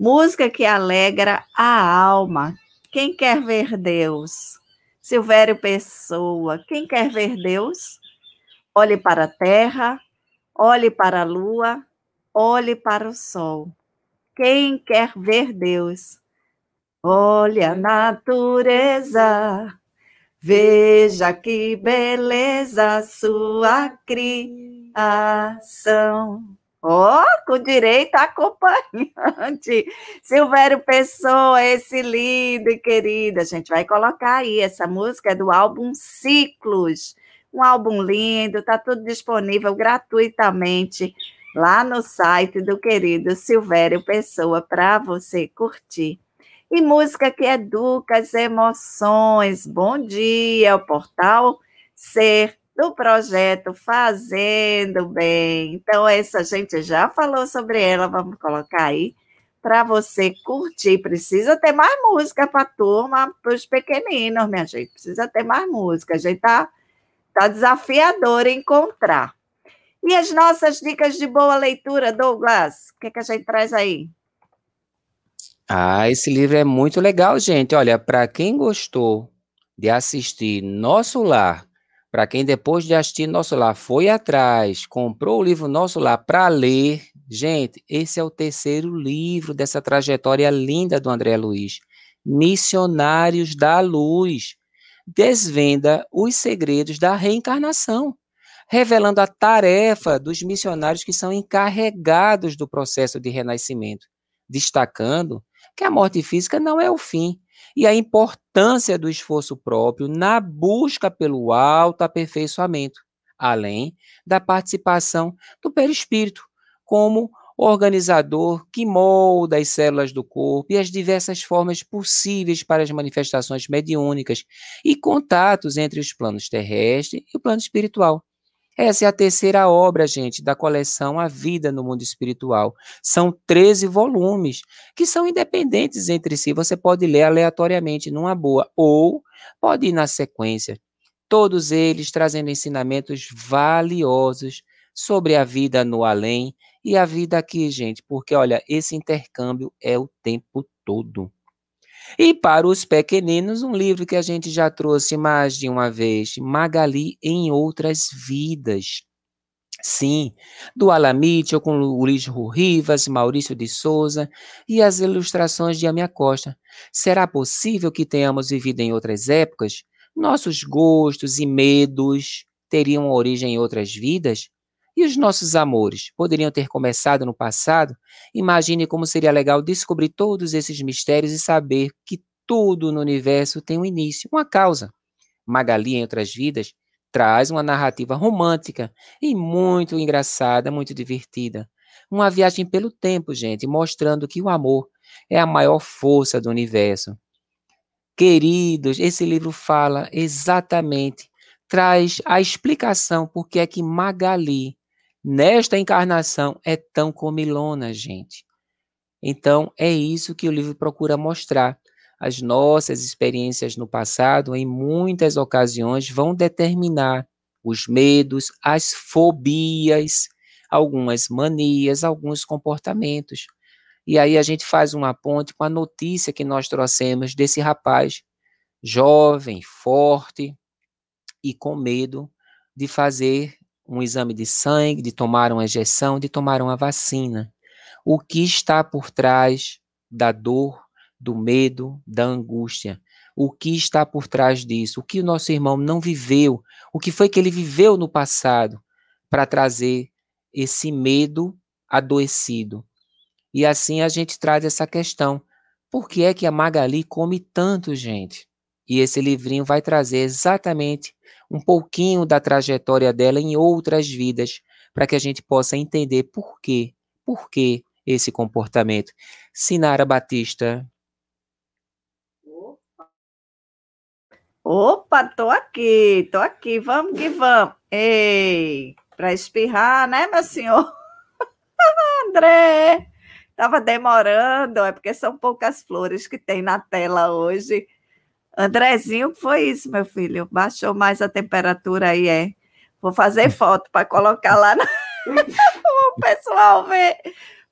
Música que alegra a alma. quem quer ver Deus? Silvério Pessoa, quem quer ver Deus? Olhe para a terra, olhe para a lua, olhe para o sol. Quem quer ver Deus? Olhe a natureza, veja que beleza sua criação. Ó, oh, com direito a acompanhante. Silvério Pessoa, esse lindo e querido. A gente vai colocar aí. Essa música é do álbum Ciclos. Um álbum lindo, tá tudo disponível gratuitamente lá no site do querido Silvério Pessoa para você curtir. E música que educa as emoções. Bom dia, o portal Ser do projeto Fazendo Bem. Então, essa a gente já falou sobre ela, vamos colocar aí para você curtir. Precisa ter mais música para a turma, para os pequeninos, minha gente. Precisa ter mais música. A gente tá, tá desafiador encontrar. E as nossas dicas de boa leitura, Douglas? O que, que a gente traz aí? Ah, esse livro é muito legal, gente. Olha, para quem gostou de assistir Nosso Lar, para quem depois de assistir Nosso Lar foi atrás, comprou o livro Nosso Lar para ler, gente, esse é o terceiro livro dessa trajetória linda do André Luiz. Missionários da Luz. Desvenda os segredos da reencarnação, revelando a tarefa dos missionários que são encarregados do processo de renascimento, destacando que a morte física não é o fim, e a importância do esforço próprio na busca pelo autoaperfeiçoamento, além da participação do perispírito como organizador que molda as células do corpo e as diversas formas possíveis para as manifestações mediúnicas e contatos entre os planos terrestre e o plano espiritual. Essa é a terceira obra, gente, da coleção A Vida no Mundo Espiritual. São 13 volumes que são independentes entre si. Você pode ler aleatoriamente numa boa ou pode ir na sequência. Todos eles trazendo ensinamentos valiosos sobre a vida no além e a vida aqui, gente, porque olha, esse intercâmbio é o tempo todo. E para os pequeninos, um livro que a gente já trouxe mais de uma vez, Magali em Outras Vidas. Sim, do Alamite, com Luiz Rivas, Maurício de Souza e as ilustrações de Amia Costa. Será possível que tenhamos vivido em outras épocas? Nossos gostos e medos teriam origem em outras vidas? E os nossos amores poderiam ter começado no passado? Imagine como seria legal descobrir todos esses mistérios e saber que tudo no universo tem um início, uma causa. Magali, em outras vidas, traz uma narrativa romântica e muito engraçada, muito divertida. Uma viagem pelo tempo, gente, mostrando que o amor é a maior força do universo. Queridos, esse livro fala exatamente, traz a explicação por que é que Magali nesta encarnação é tão comilona, gente. Então, é isso que o livro procura mostrar. As nossas experiências no passado, em muitas ocasiões, vão determinar os medos, as fobias, algumas manias, alguns comportamentos. E aí a gente faz uma ponte com a notícia que nós trouxemos desse rapaz jovem, forte e com medo de fazer um exame de sangue, de tomar uma injeção, de tomar uma vacina. O que está por trás da dor, do medo, da angústia? O que está por trás disso? O que o nosso irmão não viveu? O que foi que ele viveu no passado para trazer esse medo adoecido? E assim a gente traz essa questão. Por que é que a Magali come tanto, gente? E esse livrinho vai trazer exatamente um pouquinho da trajetória dela em outras vidas, para que a gente possa entender por quê, por que esse comportamento. Sinara Batista. Opa, tô aqui, tô aqui, vamos que vamos. Ei, para espirrar, né, meu senhor? (laughs) André, estava demorando, é porque são poucas flores que tem na tela hoje. Andrezinho, foi isso, meu filho. Baixou mais a temperatura aí, é. Vou fazer (laughs) foto para colocar lá no... (laughs) o pessoal ver.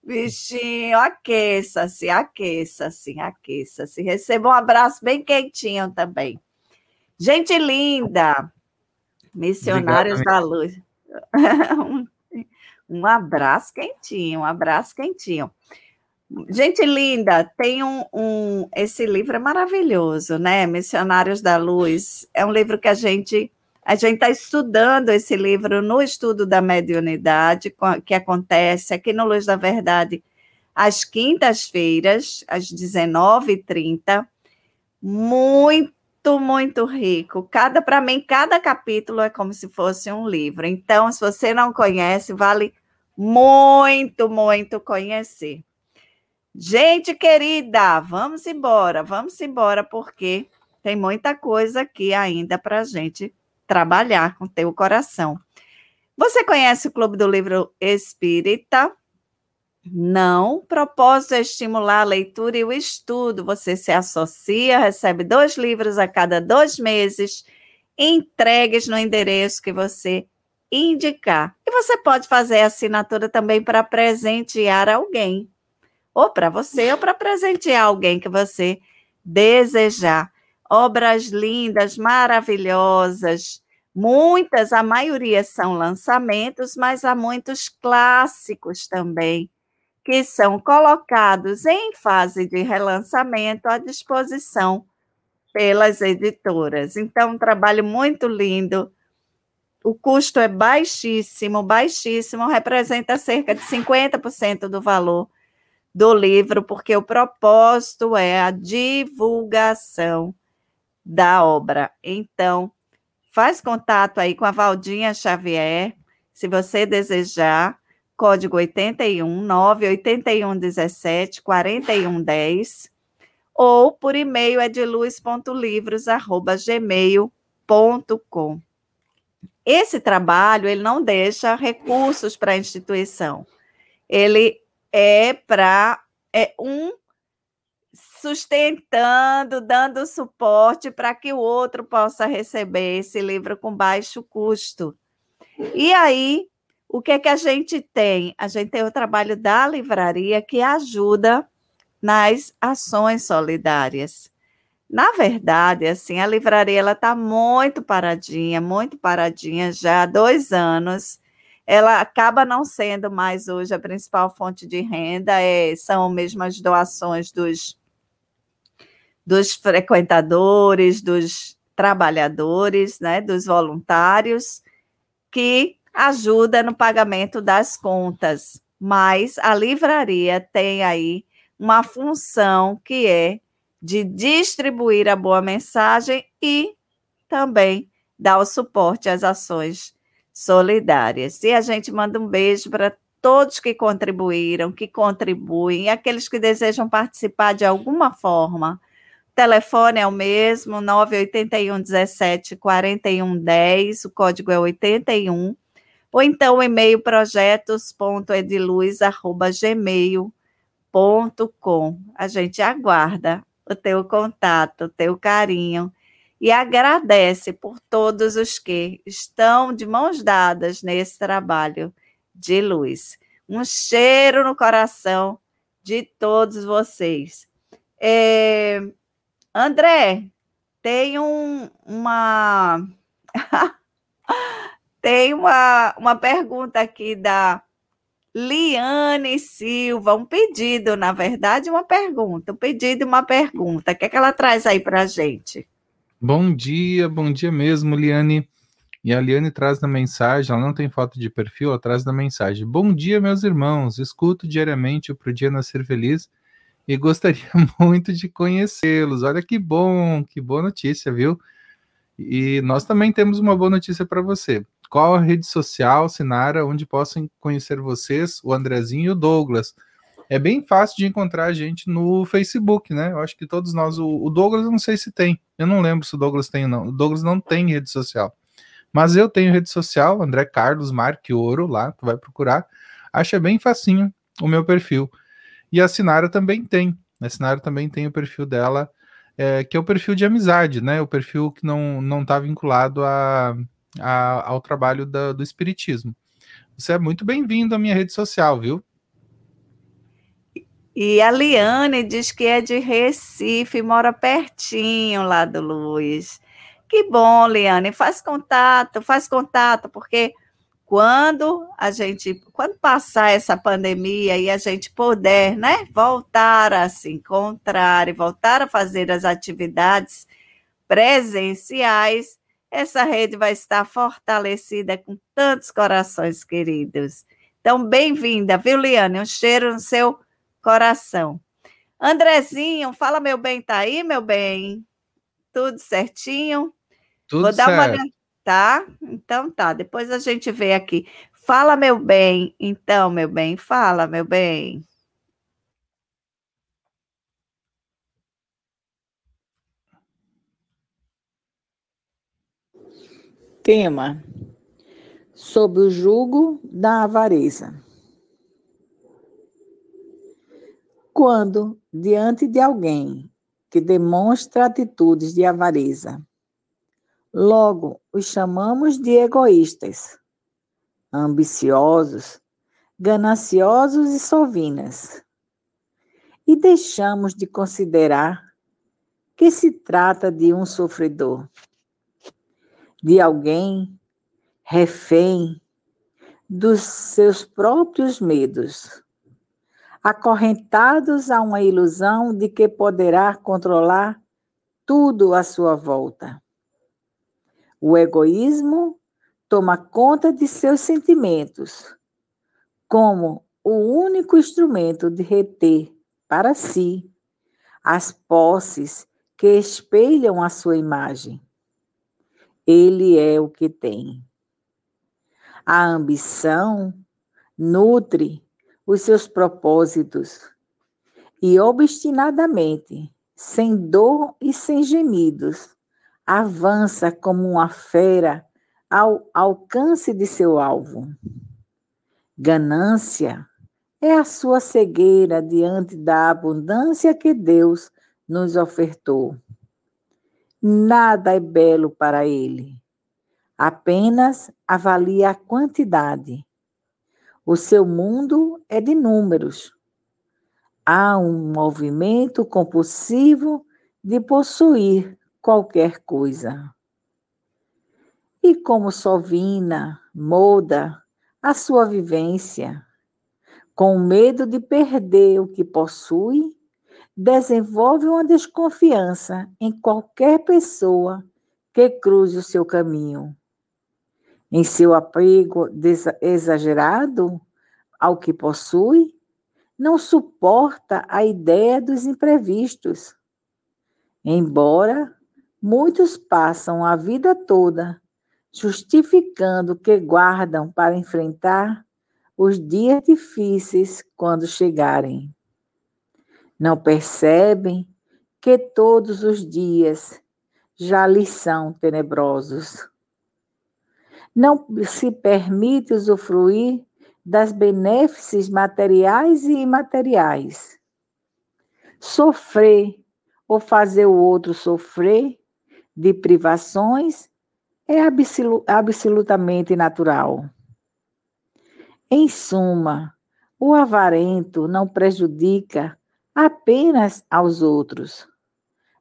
Bichinho, aqueça-se, aqueça-se, aqueça-se. Receba um abraço bem quentinho também. Gente linda, missionários Obrigado, da luz. (laughs) um, um abraço quentinho, um abraço quentinho. Gente linda, tem um, um, Esse livro é maravilhoso, né? Missionários da Luz. É um livro que a gente. A gente está estudando esse livro no estudo da mediunidade, que acontece aqui no Luz da Verdade, às quintas-feiras, às 19h30. Muito, muito rico. Cada, para mim, cada capítulo é como se fosse um livro. Então, se você não conhece, vale muito, muito conhecer. Gente querida, vamos embora, vamos embora, porque tem muita coisa aqui ainda para a gente trabalhar com teu coração. Você conhece o Clube do Livro Espírita? Não. O propósito é estimular a leitura e o estudo. Você se associa, recebe dois livros a cada dois meses, entregues no endereço que você indicar. E você pode fazer assinatura também para presentear alguém ou para você, ou para presentear alguém que você desejar. Obras lindas, maravilhosas, muitas, a maioria são lançamentos, mas há muitos clássicos também, que são colocados em fase de relançamento à disposição pelas editoras. Então, um trabalho muito lindo. O custo é baixíssimo, baixíssimo, representa cerca de 50% do valor do livro, porque o propósito é a divulgação da obra. Então, faz contato aí com a Valdinha Xavier, se você desejar, código 81 981 17 41 10 ou por e-mail é de luz.livros@gmail.com. Esse trabalho ele não deixa recursos para a instituição. Ele é para é um sustentando, dando suporte para que o outro possa receber esse livro com baixo custo. E aí, o que é que a gente tem? A gente tem o trabalho da livraria que ajuda nas ações solidárias. Na verdade, assim, a livraria ela está muito paradinha, muito paradinha já há dois anos ela acaba não sendo mais hoje a principal fonte de renda, é, são mesmo as doações dos, dos frequentadores, dos trabalhadores, né, dos voluntários, que ajuda no pagamento das contas. Mas a livraria tem aí uma função que é de distribuir a boa mensagem e também dar o suporte às ações solidárias. E a gente manda um beijo para todos que contribuíram, que contribuem, aqueles que desejam participar de alguma forma. O telefone é o mesmo, 981 17 41 10, o código é 81, ou então o e-mail projetos.ediluz.gmail.com. A gente aguarda o teu contato, o teu carinho e agradece por todos os que estão de mãos dadas nesse trabalho de luz. Um cheiro no coração de todos vocês. É, André, tem um, uma (laughs) tem uma, uma pergunta aqui da Liane Silva, um pedido, na verdade, uma pergunta, um pedido e uma pergunta. O que, é que ela traz aí para a gente? Bom dia, bom dia mesmo, Liane. E a Liane traz na mensagem, ela não tem foto de perfil, ela traz na mensagem. Bom dia, meus irmãos. Escuto diariamente o Pro Dia Nascer Feliz e gostaria (laughs) muito de conhecê-los. Olha que bom, que boa notícia, viu? E nós também temos uma boa notícia para você. Qual a rede social, Sinara, onde possam conhecer vocês, o Andrezinho e o Douglas? É bem fácil de encontrar a gente no Facebook, né? Eu acho que todos nós, o, o Douglas, não sei se tem. Eu não lembro se o Douglas tem ou não. O Douglas não tem rede social. Mas eu tenho rede social, André Carlos Marque Ouro, lá, tu vai procurar. Acha bem facinho o meu perfil. E a Sinara também tem. A Sinara também tem o perfil dela, é, que é o perfil de amizade, né? O perfil que não não está vinculado a, a, ao trabalho da, do espiritismo. Você é muito bem-vindo à minha rede social, viu? E a Liane diz que é de Recife, mora pertinho lá do Luiz. Que bom, Liane, faz contato, faz contato, porque quando a gente, quando passar essa pandemia e a gente puder, né, voltar a se encontrar e voltar a fazer as atividades presenciais, essa rede vai estar fortalecida com tantos corações queridos. Então, bem-vinda, viu, Liane? Um cheiro no seu coração. Andrezinho, fala, meu bem, tá aí, meu bem? Tudo certinho? Tudo Vou dar certo. uma olhada. Tá? Então tá, depois a gente vê aqui. Fala, meu bem. Então, meu bem, fala, meu bem. Tema sobre o jugo da avareza. Quando, diante de alguém que demonstra atitudes de avareza, logo os chamamos de egoístas, ambiciosos, gananciosos e sovinas, e deixamos de considerar que se trata de um sofredor de alguém refém dos seus próprios medos, acorrentados a uma ilusão de que poderá controlar tudo à sua volta. O egoísmo toma conta de seus sentimentos, como o único instrumento de reter para si as posses que espelham a sua imagem. Ele é o que tem. A ambição nutre os seus propósitos e obstinadamente, sem dor e sem gemidos, avança como uma fera ao alcance de seu alvo. Ganância é a sua cegueira diante da abundância que Deus nos ofertou. Nada é belo para ele. Apenas avalia a quantidade. O seu mundo é de números. Há um movimento compulsivo de possuir qualquer coisa. E como Sovina molda a sua vivência, com medo de perder o que possui, desenvolve uma desconfiança em qualquer pessoa que cruze o seu caminho. Em seu apego exagerado ao que possui, não suporta a ideia dos imprevistos. Embora muitos passam a vida toda justificando que guardam para enfrentar os dias difíceis quando chegarem. Não percebem que todos os dias já lhes são tenebrosos. Não se permite usufruir das benéfices materiais e imateriais. Sofrer ou fazer o outro sofrer de privações é absolutamente natural. Em suma, o avarento não prejudica apenas aos outros,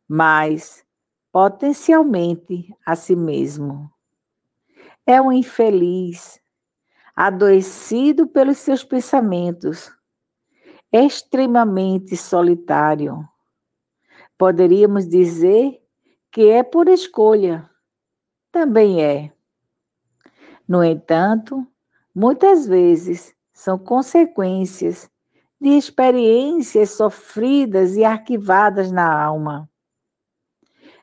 mas potencialmente a si mesmo. É um infeliz, adoecido pelos seus pensamentos, extremamente solitário. Poderíamos dizer que é por escolha. Também é. No entanto, muitas vezes são consequências de experiências sofridas e arquivadas na alma.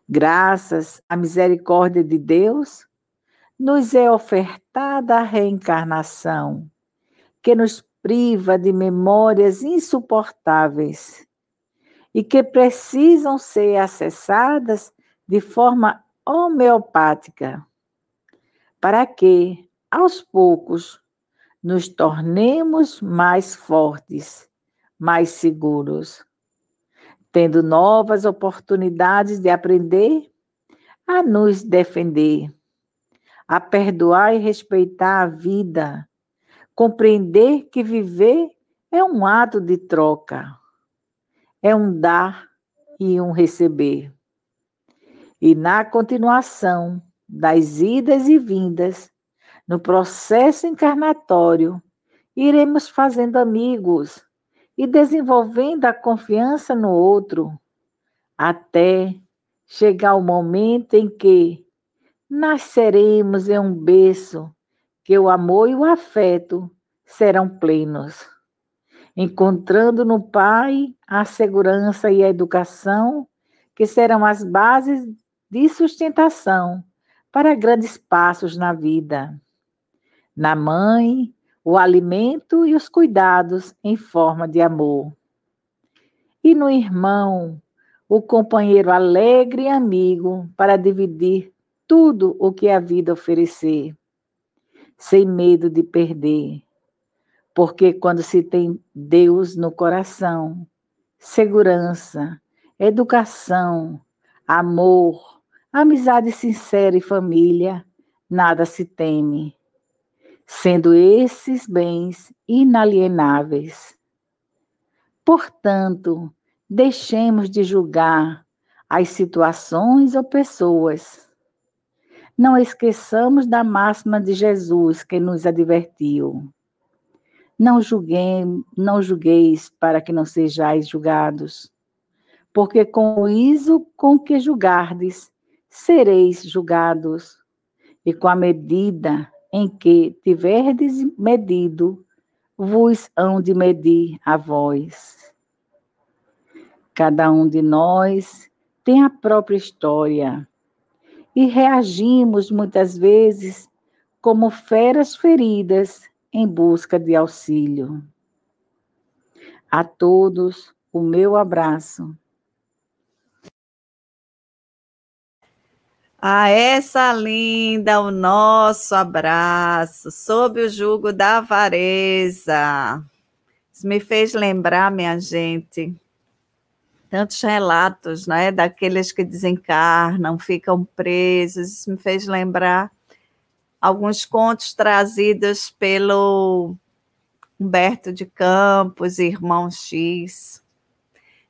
Graças à misericórdia de Deus, nos é ofertada a reencarnação, que nos priva de memórias insuportáveis e que precisam ser acessadas de forma homeopática, para que, aos poucos, nos tornemos mais fortes, mais seguros, tendo novas oportunidades de aprender a nos defender, a perdoar e respeitar a vida, compreender que viver é um ato de troca, é um dar e um receber. E na continuação das idas e vindas, no processo encarnatório, iremos fazendo amigos e desenvolvendo a confiança no outro, até chegar o momento em que nasceremos em um berço que o amor e o afeto serão plenos, encontrando no Pai a segurança e a educação que serão as bases de sustentação para grandes passos na vida. Na mãe, o alimento e os cuidados em forma de amor. E no irmão, o companheiro alegre e amigo para dividir tudo o que a vida oferecer, sem medo de perder. Porque quando se tem Deus no coração, segurança, educação, amor, amizade sincera e família, nada se teme, sendo esses bens inalienáveis. Portanto, deixemos de julgar as situações ou pessoas. Não esqueçamos da máxima de Jesus que nos advertiu. Não julguei, não julgueis para que não sejais julgados porque com o iso com que julgardes, sereis julgados, e com a medida em que tiverdes medido, vos hão de medir a vós. Cada um de nós tem a própria história e reagimos muitas vezes como feras feridas em busca de auxílio. A todos o meu abraço A essa linda, o nosso abraço, sob o jugo da avareza. Isso me fez lembrar, minha gente, tantos relatos, né, daqueles que desencarnam, ficam presos. Isso me fez lembrar alguns contos trazidos pelo Humberto de Campos, Irmão X.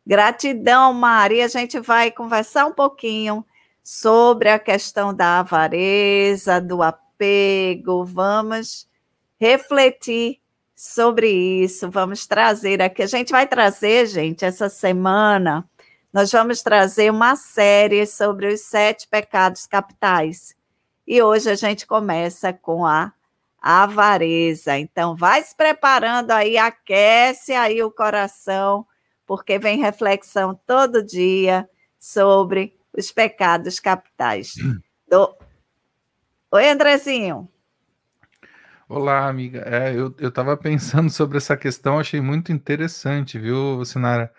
Gratidão, Maria. A gente vai conversar um pouquinho sobre a questão da avareza, do apego. Vamos refletir sobre isso, vamos trazer aqui. A gente vai trazer, gente, essa semana, nós vamos trazer uma série sobre os sete pecados capitais. E hoje a gente começa com a avareza. Então, vai se preparando aí, aquece aí o coração, porque vem reflexão todo dia sobre os pecados capitais. Do... Oi, Andrezinho. Olá, amiga. É, eu estava pensando sobre essa questão, achei muito interessante, viu, Sinara?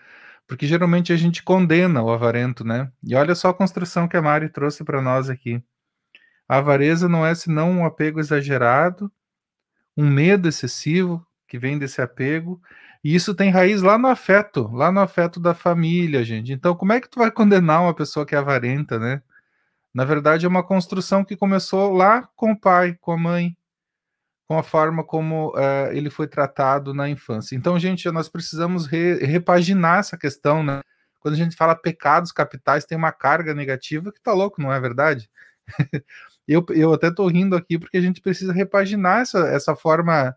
Porque geralmente a gente condena o avarento, né? E olha só a construção que a Mari trouxe para nós aqui. A avareza não é senão um apego exagerado, um medo excessivo que vem desse apego e isso tem raiz lá no afeto, lá no afeto da família, gente. Então, como é que tu vai condenar uma pessoa que é avarenta, né? Na verdade, é uma construção que começou lá com o pai, com a mãe, com a forma como uh, ele foi tratado na infância. Então, gente, nós precisamos re repaginar essa questão, né? Quando a gente fala pecados capitais, tem uma carga negativa que tá louco, não é verdade? (laughs) eu, eu até tô rindo aqui porque a gente precisa repaginar essa, essa forma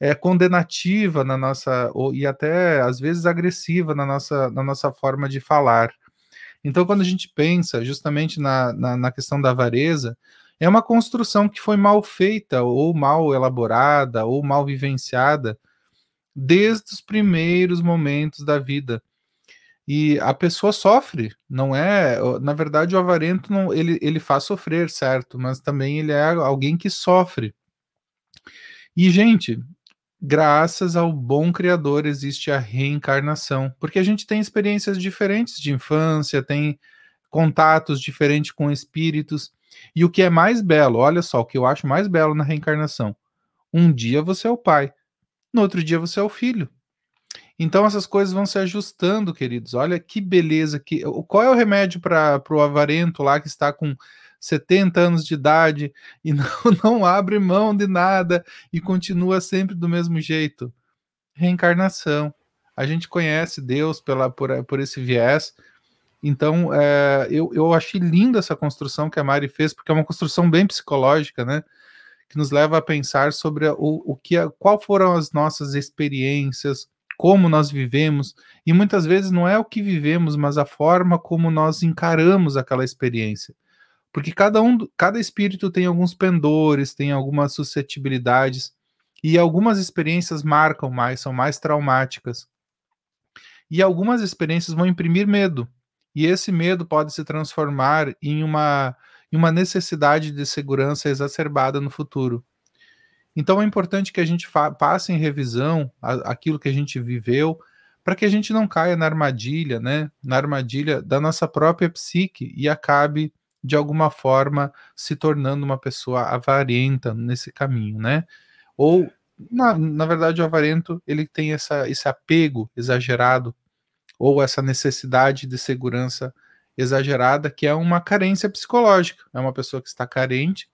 é, condenativa na nossa, ou, e até às vezes agressiva na nossa, na nossa forma de falar. Então, quando a gente pensa justamente na, na, na questão da avareza, é uma construção que foi mal feita, ou mal elaborada, ou mal vivenciada, desde os primeiros momentos da vida. E a pessoa sofre, não é? Na verdade, o avarento não, ele, ele faz sofrer, certo? Mas também ele é alguém que sofre. E, gente, graças ao bom Criador existe a reencarnação, porque a gente tem experiências diferentes de infância, tem contatos diferentes com espíritos. E o que é mais belo, olha só, o que eu acho mais belo na reencarnação: um dia você é o pai, no outro dia você é o filho. Então essas coisas vão se ajustando, queridos. Olha que beleza que. Qual é o remédio para o avarento lá que está com 70 anos de idade e (laughs) não, não abre mão de nada e continua sempre do mesmo jeito. Reencarnação. a gente conhece Deus pela, por, por esse viés. Então, é, eu, eu achei linda essa construção que a Mari fez, porque é uma construção bem psicológica, né? Que nos leva a pensar sobre o, o que, qual foram as nossas experiências, como nós vivemos, e muitas vezes não é o que vivemos, mas a forma como nós encaramos aquela experiência. Porque cada um, cada espírito tem alguns pendores, tem algumas suscetibilidades, e algumas experiências marcam mais, são mais traumáticas. E algumas experiências vão imprimir medo. E esse medo pode se transformar em uma, em uma necessidade de segurança exacerbada no futuro. Então é importante que a gente passe em revisão a, aquilo que a gente viveu, para que a gente não caia na armadilha, né? Na armadilha da nossa própria psique e acabe de alguma forma se tornando uma pessoa avarenta nesse caminho, né? Ou na, na verdade o avarento ele tem essa, esse apego exagerado ou essa necessidade de segurança exagerada que é uma carência psicológica. É uma pessoa que está carente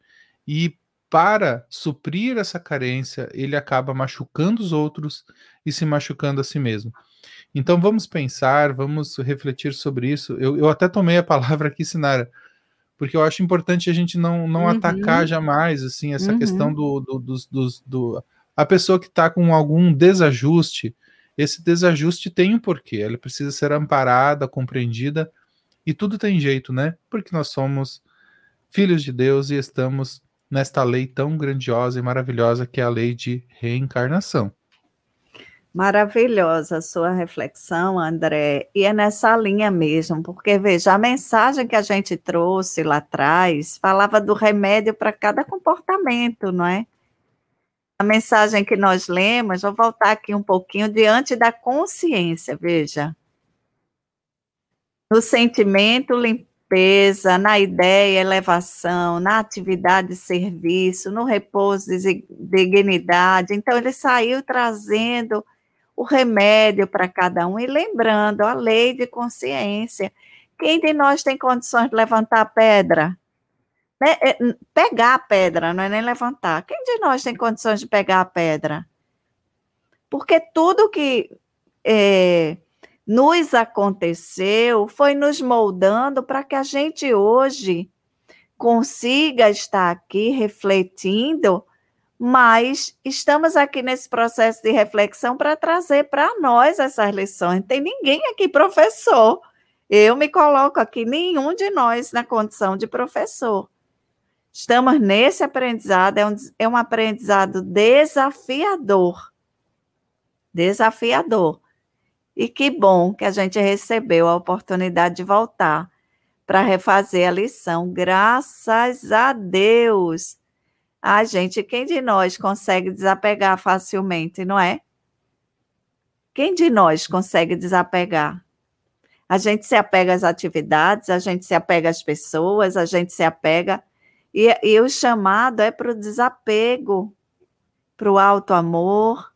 e para suprir essa carência, ele acaba machucando os outros e se machucando a si mesmo. Então vamos pensar, vamos refletir sobre isso. Eu, eu até tomei a palavra aqui, Sinara, porque eu acho importante a gente não, não uhum. atacar jamais assim essa uhum. questão do, do, do, do, do a pessoa que está com algum desajuste. Esse desajuste tem um porquê, ela precisa ser amparada, compreendida, e tudo tem jeito, né? Porque nós somos filhos de Deus e estamos nesta lei tão grandiosa e maravilhosa que é a lei de reencarnação. Maravilhosa a sua reflexão, André, e é nessa linha mesmo, porque veja, a mensagem que a gente trouxe lá atrás falava do remédio para cada comportamento, não é? A mensagem que nós lemos, vou voltar aqui um pouquinho, diante da consciência, veja. No sentimento, limpeza, na ideia, elevação, na atividade de serviço, no repouso, dignidade. Então, ele saiu trazendo o remédio para cada um e lembrando a lei de consciência. Quem de nós tem condições de levantar a pedra? É, pegar a pedra, não é nem levantar. Quem de nós tem condições de pegar a pedra? Porque tudo que é, nos aconteceu foi nos moldando para que a gente hoje consiga estar aqui refletindo mas estamos aqui nesse processo de reflexão para trazer para nós essas lições. Tem ninguém aqui professor. Eu me coloco aqui, nenhum de nós na condição de professor. Estamos nesse aprendizado, é um, é um aprendizado desafiador. Desafiador. E que bom que a gente recebeu a oportunidade de voltar para refazer a lição. Graças a Deus ah, gente, quem de nós consegue desapegar facilmente, não é? Quem de nós consegue desapegar? A gente se apega às atividades, a gente se apega às pessoas, a gente se apega. E, e o chamado é para o desapego, para o alto amor,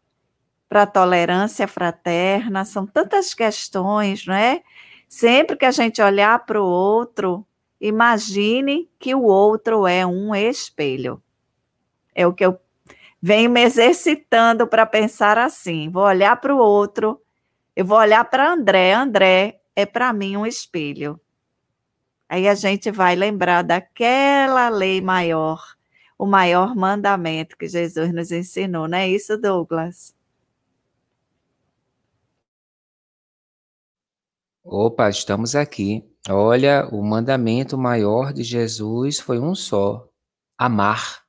para a tolerância fraterna. São tantas questões, não é? Sempre que a gente olhar para o outro, imagine que o outro é um espelho. É o que eu venho me exercitando para pensar assim. Vou olhar para o outro, eu vou olhar para André. André é para mim um espelho. Aí a gente vai lembrar daquela lei maior, o maior mandamento que Jesus nos ensinou, não é isso, Douglas? Opa, estamos aqui. Olha, o mandamento maior de Jesus foi um só: amar.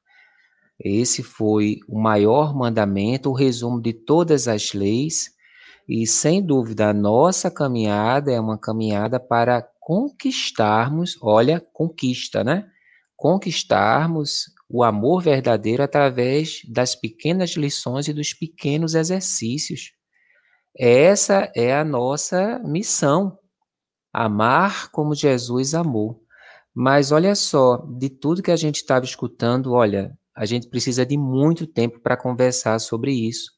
Esse foi o maior mandamento, o resumo de todas as leis, e sem dúvida a nossa caminhada é uma caminhada para conquistarmos, olha, conquista, né? Conquistarmos o amor verdadeiro através das pequenas lições e dos pequenos exercícios. Essa é a nossa missão, amar como Jesus amou. Mas olha só, de tudo que a gente estava escutando, olha, a gente precisa de muito tempo para conversar sobre isso,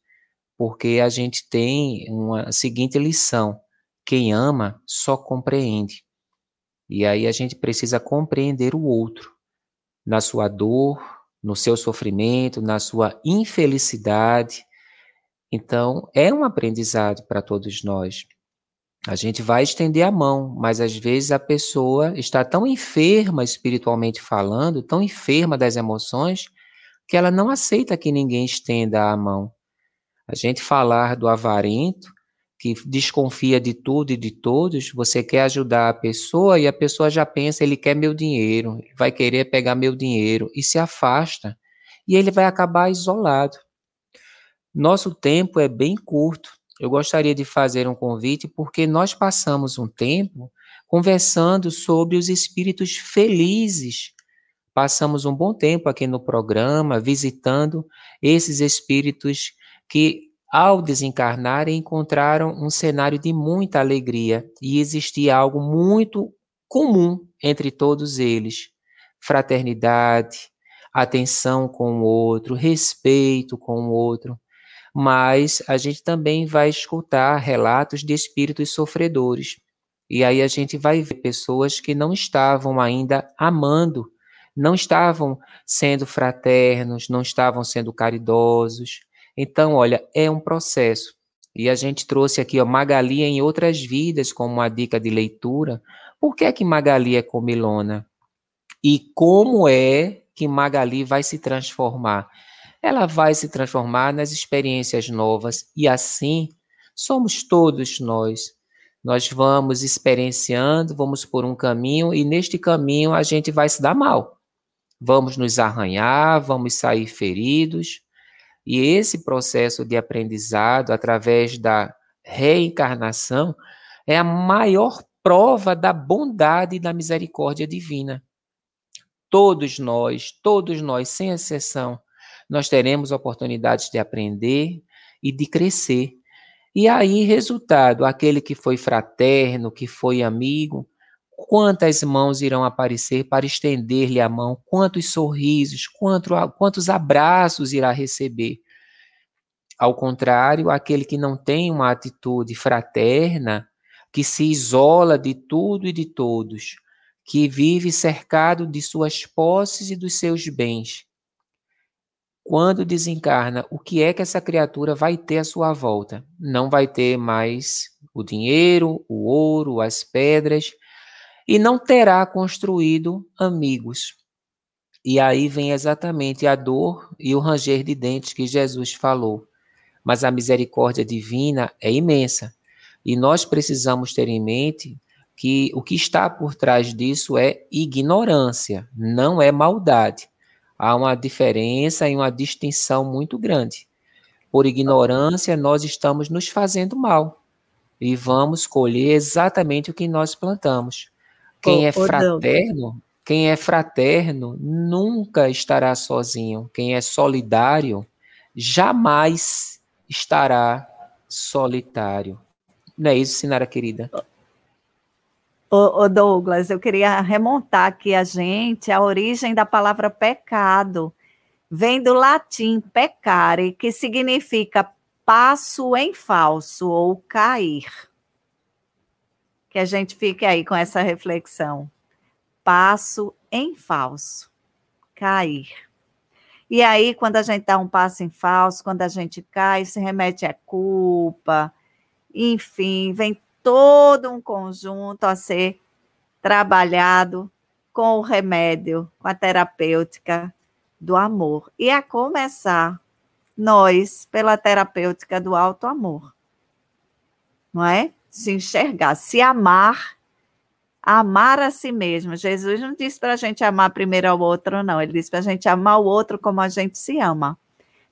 porque a gente tem uma seguinte lição: quem ama só compreende. E aí a gente precisa compreender o outro, na sua dor, no seu sofrimento, na sua infelicidade. Então, é um aprendizado para todos nós. A gente vai estender a mão, mas às vezes a pessoa está tão enferma espiritualmente falando, tão enferma das emoções, que ela não aceita que ninguém estenda a mão. A gente falar do avarento, que desconfia de tudo e de todos, você quer ajudar a pessoa e a pessoa já pensa, ele quer meu dinheiro, vai querer pegar meu dinheiro e se afasta. E ele vai acabar isolado. Nosso tempo é bem curto eu gostaria de fazer um convite porque nós passamos um tempo conversando sobre os espíritos felizes. Passamos um bom tempo aqui no programa visitando esses espíritos que, ao desencarnarem, encontraram um cenário de muita alegria e existia algo muito comum entre todos eles: fraternidade, atenção com o outro, respeito com o outro mas a gente também vai escutar relatos de espíritos sofredores. E aí a gente vai ver pessoas que não estavam ainda amando, não estavam sendo fraternos, não estavam sendo caridosos. Então, olha, é um processo. E a gente trouxe aqui ó, Magali em outras vidas como uma dica de leitura. Por que é que Magali é comilona? E como é que Magali vai se transformar? ela vai se transformar nas experiências novas e assim somos todos nós. Nós vamos experienciando, vamos por um caminho e neste caminho a gente vai se dar mal. Vamos nos arranhar, vamos sair feridos. E esse processo de aprendizado através da reencarnação é a maior prova da bondade e da misericórdia divina. Todos nós, todos nós, sem exceção, nós teremos oportunidades de aprender e de crescer. E aí, resultado, aquele que foi fraterno, que foi amigo, quantas mãos irão aparecer para estender-lhe a mão, quantos sorrisos, quanto, quantos abraços irá receber. Ao contrário, aquele que não tem uma atitude fraterna, que se isola de tudo e de todos, que vive cercado de suas posses e dos seus bens, quando desencarna, o que é que essa criatura vai ter à sua volta? Não vai ter mais o dinheiro, o ouro, as pedras, e não terá construído amigos. E aí vem exatamente a dor e o ranger de dentes que Jesus falou. Mas a misericórdia divina é imensa. E nós precisamos ter em mente que o que está por trás disso é ignorância, não é maldade há uma diferença e uma distinção muito grande. Por ignorância, nós estamos nos fazendo mal e vamos colher exatamente o que nós plantamos. Quem é fraterno, quem é fraterno nunca estará sozinho. Quem é solidário jamais estará solitário. Não é isso, Sinara querida? Ô, Douglas, eu queria remontar aqui a gente a origem da palavra pecado. Vem do latim pecare, que significa passo em falso ou cair. Que a gente fique aí com essa reflexão. Passo em falso, cair. E aí, quando a gente dá um passo em falso, quando a gente cai, se remete à culpa, enfim, vem todo um conjunto a ser trabalhado com o remédio, com a terapêutica do amor. E a começar, nós, pela terapêutica do alto amor. Não é? Se enxergar, se amar, amar a si mesmo. Jesus não disse para a gente amar primeiro ao outro, não. Ele disse para a gente amar o outro como a gente se ama.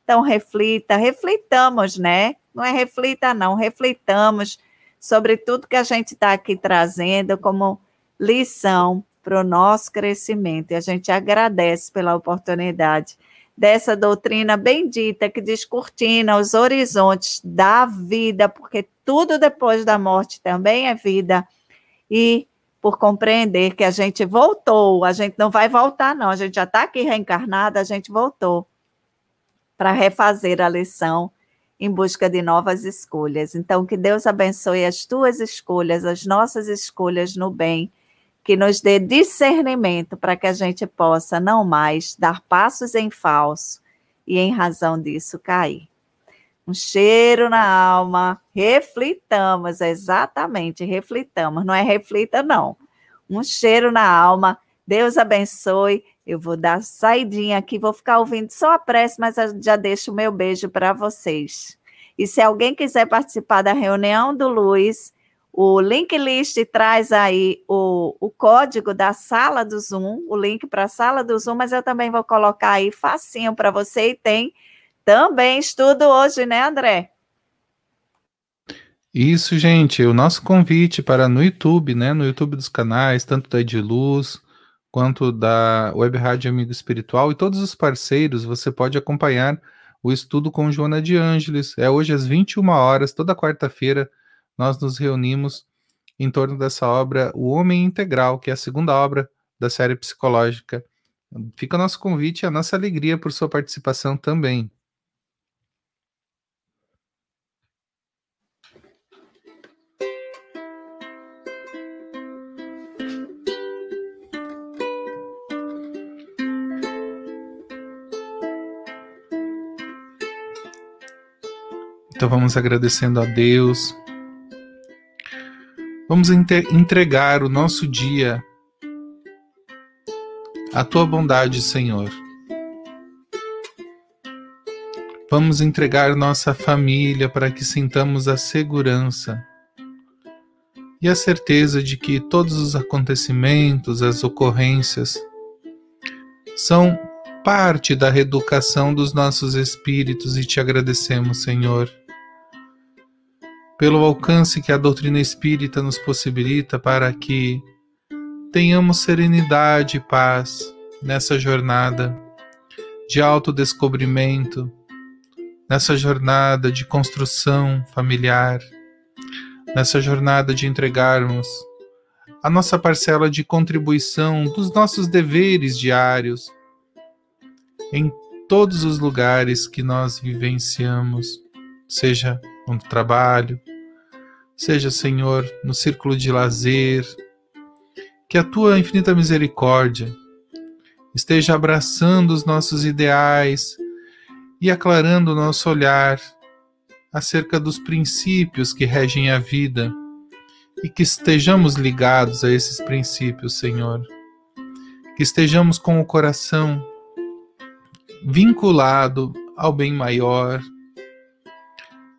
Então, reflita, reflitamos, né? Não é reflita, não, reflitamos sobre tudo que a gente está aqui trazendo como lição para o nosso crescimento. E a gente agradece pela oportunidade dessa doutrina bendita que descortina os horizontes da vida, porque tudo depois da morte também é vida. E por compreender que a gente voltou, a gente não vai voltar, não, a gente já está aqui reencarnada, a gente voltou para refazer a lição em busca de novas escolhas. Então, que Deus abençoe as tuas escolhas, as nossas escolhas no bem, que nos dê discernimento para que a gente possa não mais dar passos em falso e, em razão disso, cair. Um cheiro na alma, reflitamos, exatamente, reflitamos, não é reflita, não. Um cheiro na alma, Deus abençoe. Eu vou dar saidinha aqui, vou ficar ouvindo só a prece, mas já deixo o meu beijo para vocês. E se alguém quiser participar da reunião do Luiz, o link list traz aí o, o código da sala do Zoom, o link para a sala do Zoom, mas eu também vou colocar aí facinho para você e tem também estudo hoje, né, André? Isso, gente, o nosso convite para no YouTube, né, no YouTube dos canais, tanto da Ediluz quanto da Web Rádio Amigo Espiritual e todos os parceiros, você pode acompanhar o estudo com Joana de Ângeles. É hoje às 21 horas, toda quarta-feira, nós nos reunimos em torno dessa obra O Homem Integral, que é a segunda obra da série psicológica. Fica o nosso convite e a nossa alegria por sua participação também. Então vamos agradecendo a Deus Vamos entregar o nosso dia à tua bondade, Senhor. Vamos entregar nossa família para que sintamos a segurança e a certeza de que todos os acontecimentos, as ocorrências, são parte da reeducação dos nossos espíritos e te agradecemos, Senhor pelo alcance que a doutrina espírita nos possibilita para que tenhamos serenidade e paz nessa jornada de autodescobrimento, nessa jornada de construção familiar, nessa jornada de entregarmos a nossa parcela de contribuição dos nossos deveres diários em todos os lugares que nós vivenciamos, seja no trabalho, seja, Senhor, no círculo de lazer, que a tua infinita misericórdia esteja abraçando os nossos ideais e aclarando o nosso olhar acerca dos princípios que regem a vida e que estejamos ligados a esses princípios, Senhor. Que estejamos com o coração vinculado ao bem maior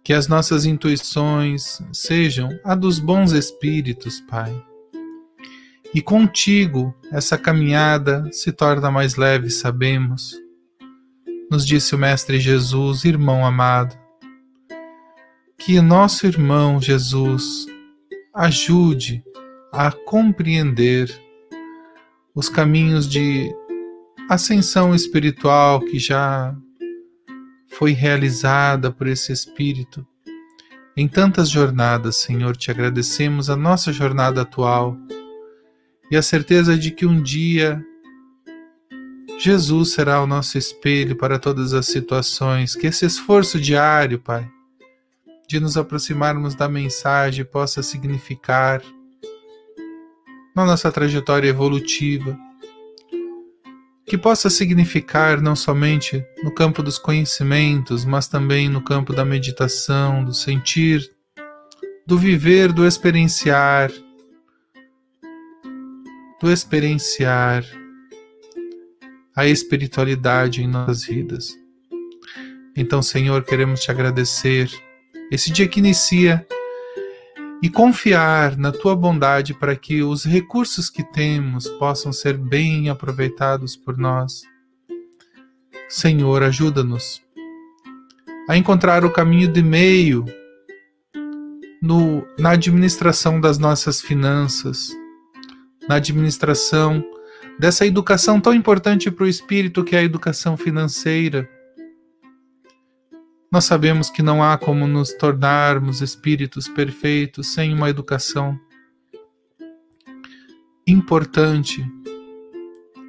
que as nossas intuições sejam a dos bons espíritos, Pai. E contigo essa caminhada se torna mais leve, sabemos. Nos disse o Mestre Jesus, irmão amado, que nosso irmão Jesus ajude a compreender os caminhos de ascensão espiritual que já foi realizada por esse Espírito. Em tantas jornadas, Senhor, te agradecemos a nossa jornada atual e a certeza de que um dia Jesus será o nosso espelho para todas as situações. Que esse esforço diário, Pai, de nos aproximarmos da mensagem possa significar na nossa trajetória evolutiva que possa significar não somente no campo dos conhecimentos, mas também no campo da meditação, do sentir, do viver, do experienciar, do experienciar a espiritualidade em nossas vidas. Então, Senhor, queremos te agradecer esse dia que inicia e confiar na tua bondade para que os recursos que temos possam ser bem aproveitados por nós. Senhor, ajuda-nos a encontrar o caminho de meio no, na administração das nossas finanças, na administração dessa educação tão importante para o espírito que é a educação financeira nós sabemos que não há como nos tornarmos espíritos perfeitos sem uma educação importante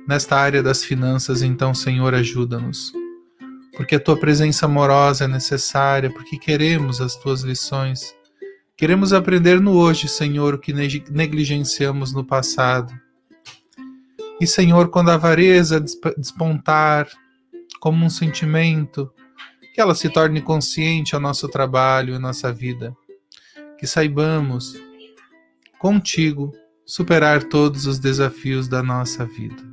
nesta área das finanças, então, Senhor, ajuda-nos. Porque a tua presença amorosa é necessária, porque queremos as tuas lições. Queremos aprender no hoje, Senhor, o que negligenciamos no passado. E, Senhor, quando a avareza despontar como um sentimento, que ela se torne consciente ao nosso trabalho, à nossa vida. Que saibamos, contigo, superar todos os desafios da nossa vida.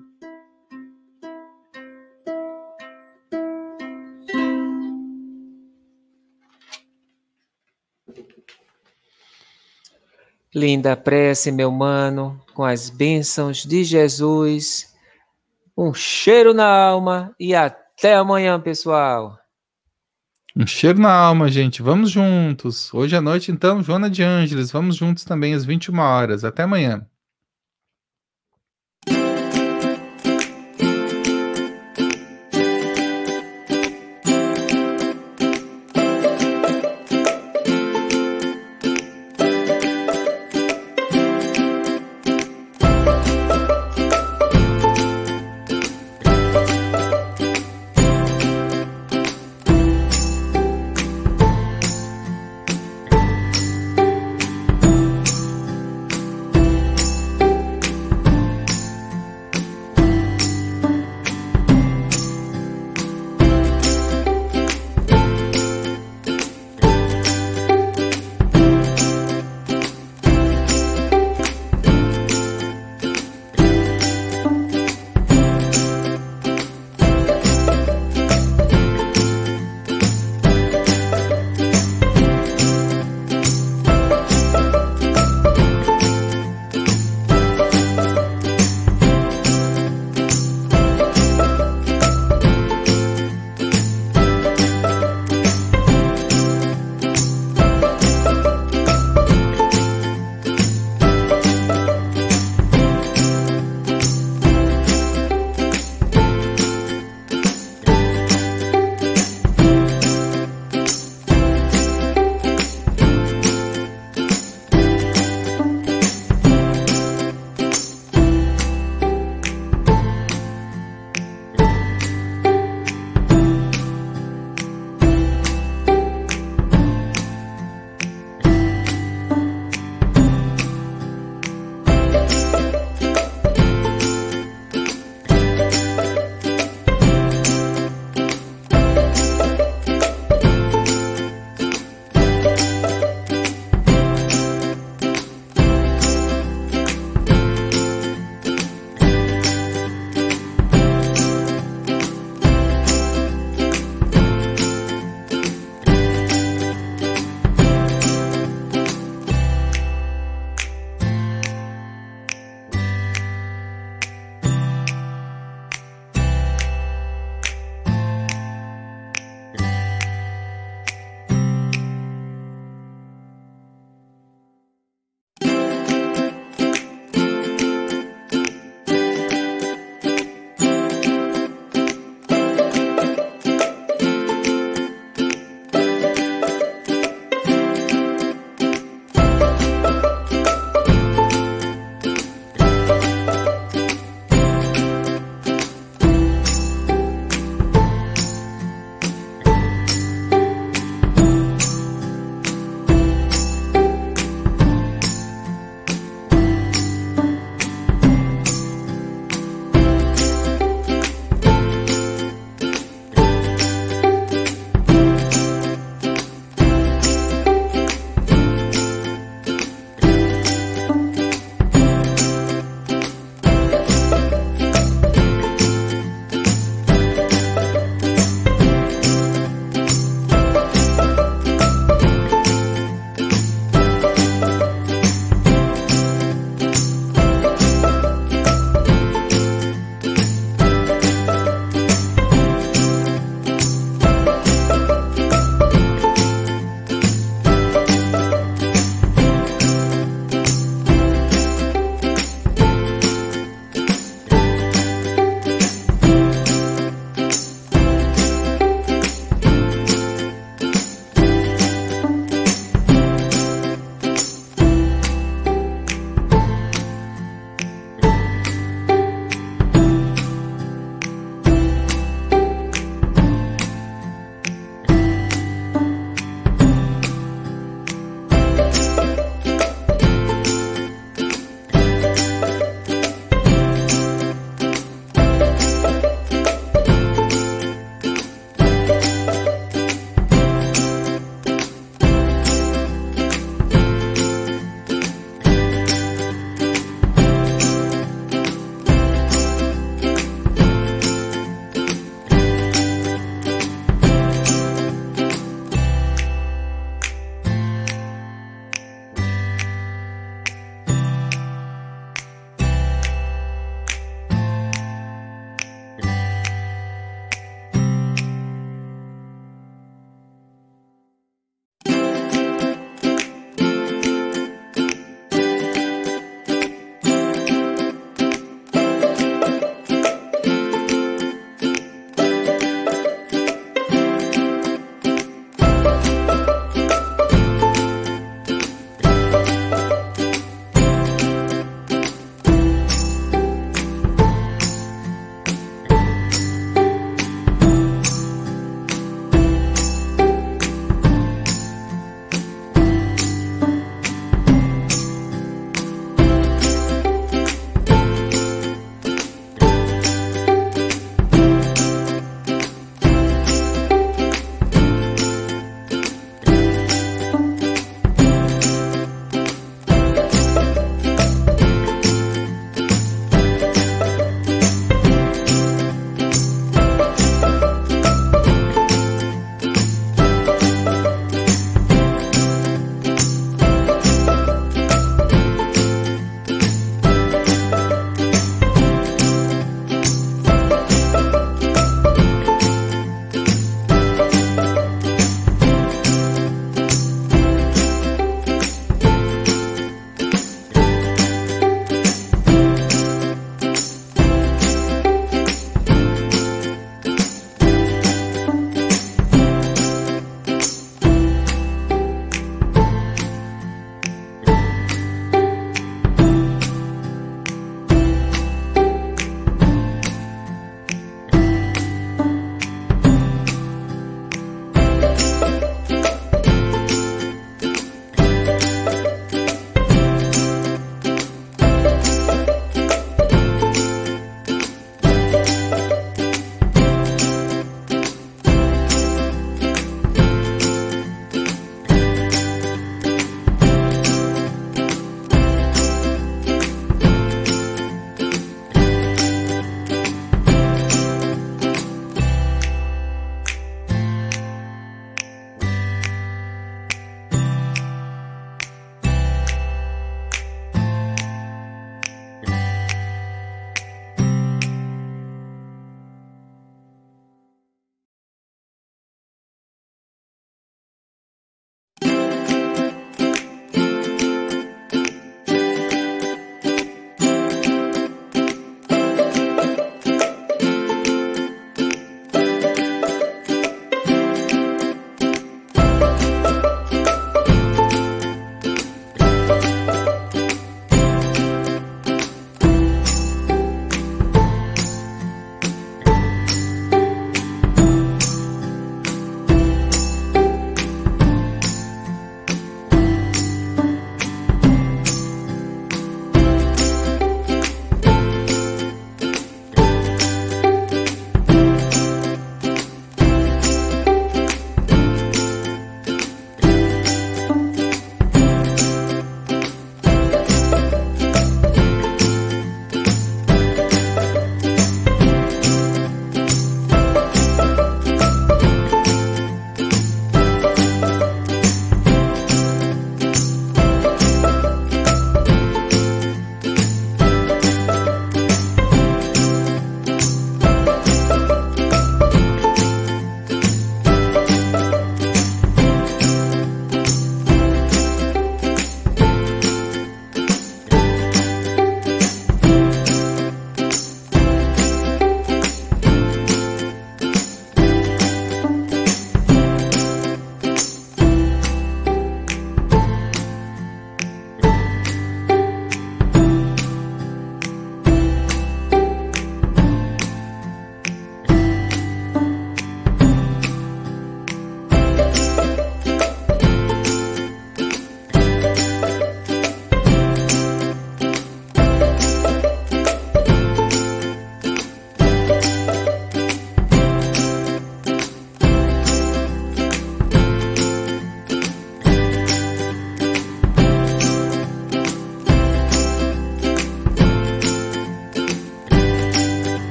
Linda prece, meu mano, com as bênçãos de Jesus. Um cheiro na alma e até amanhã, pessoal. Um cheiro na alma, gente. Vamos juntos. Hoje à noite, então, Joana de Ângeles. Vamos juntos também às 21 horas. Até amanhã.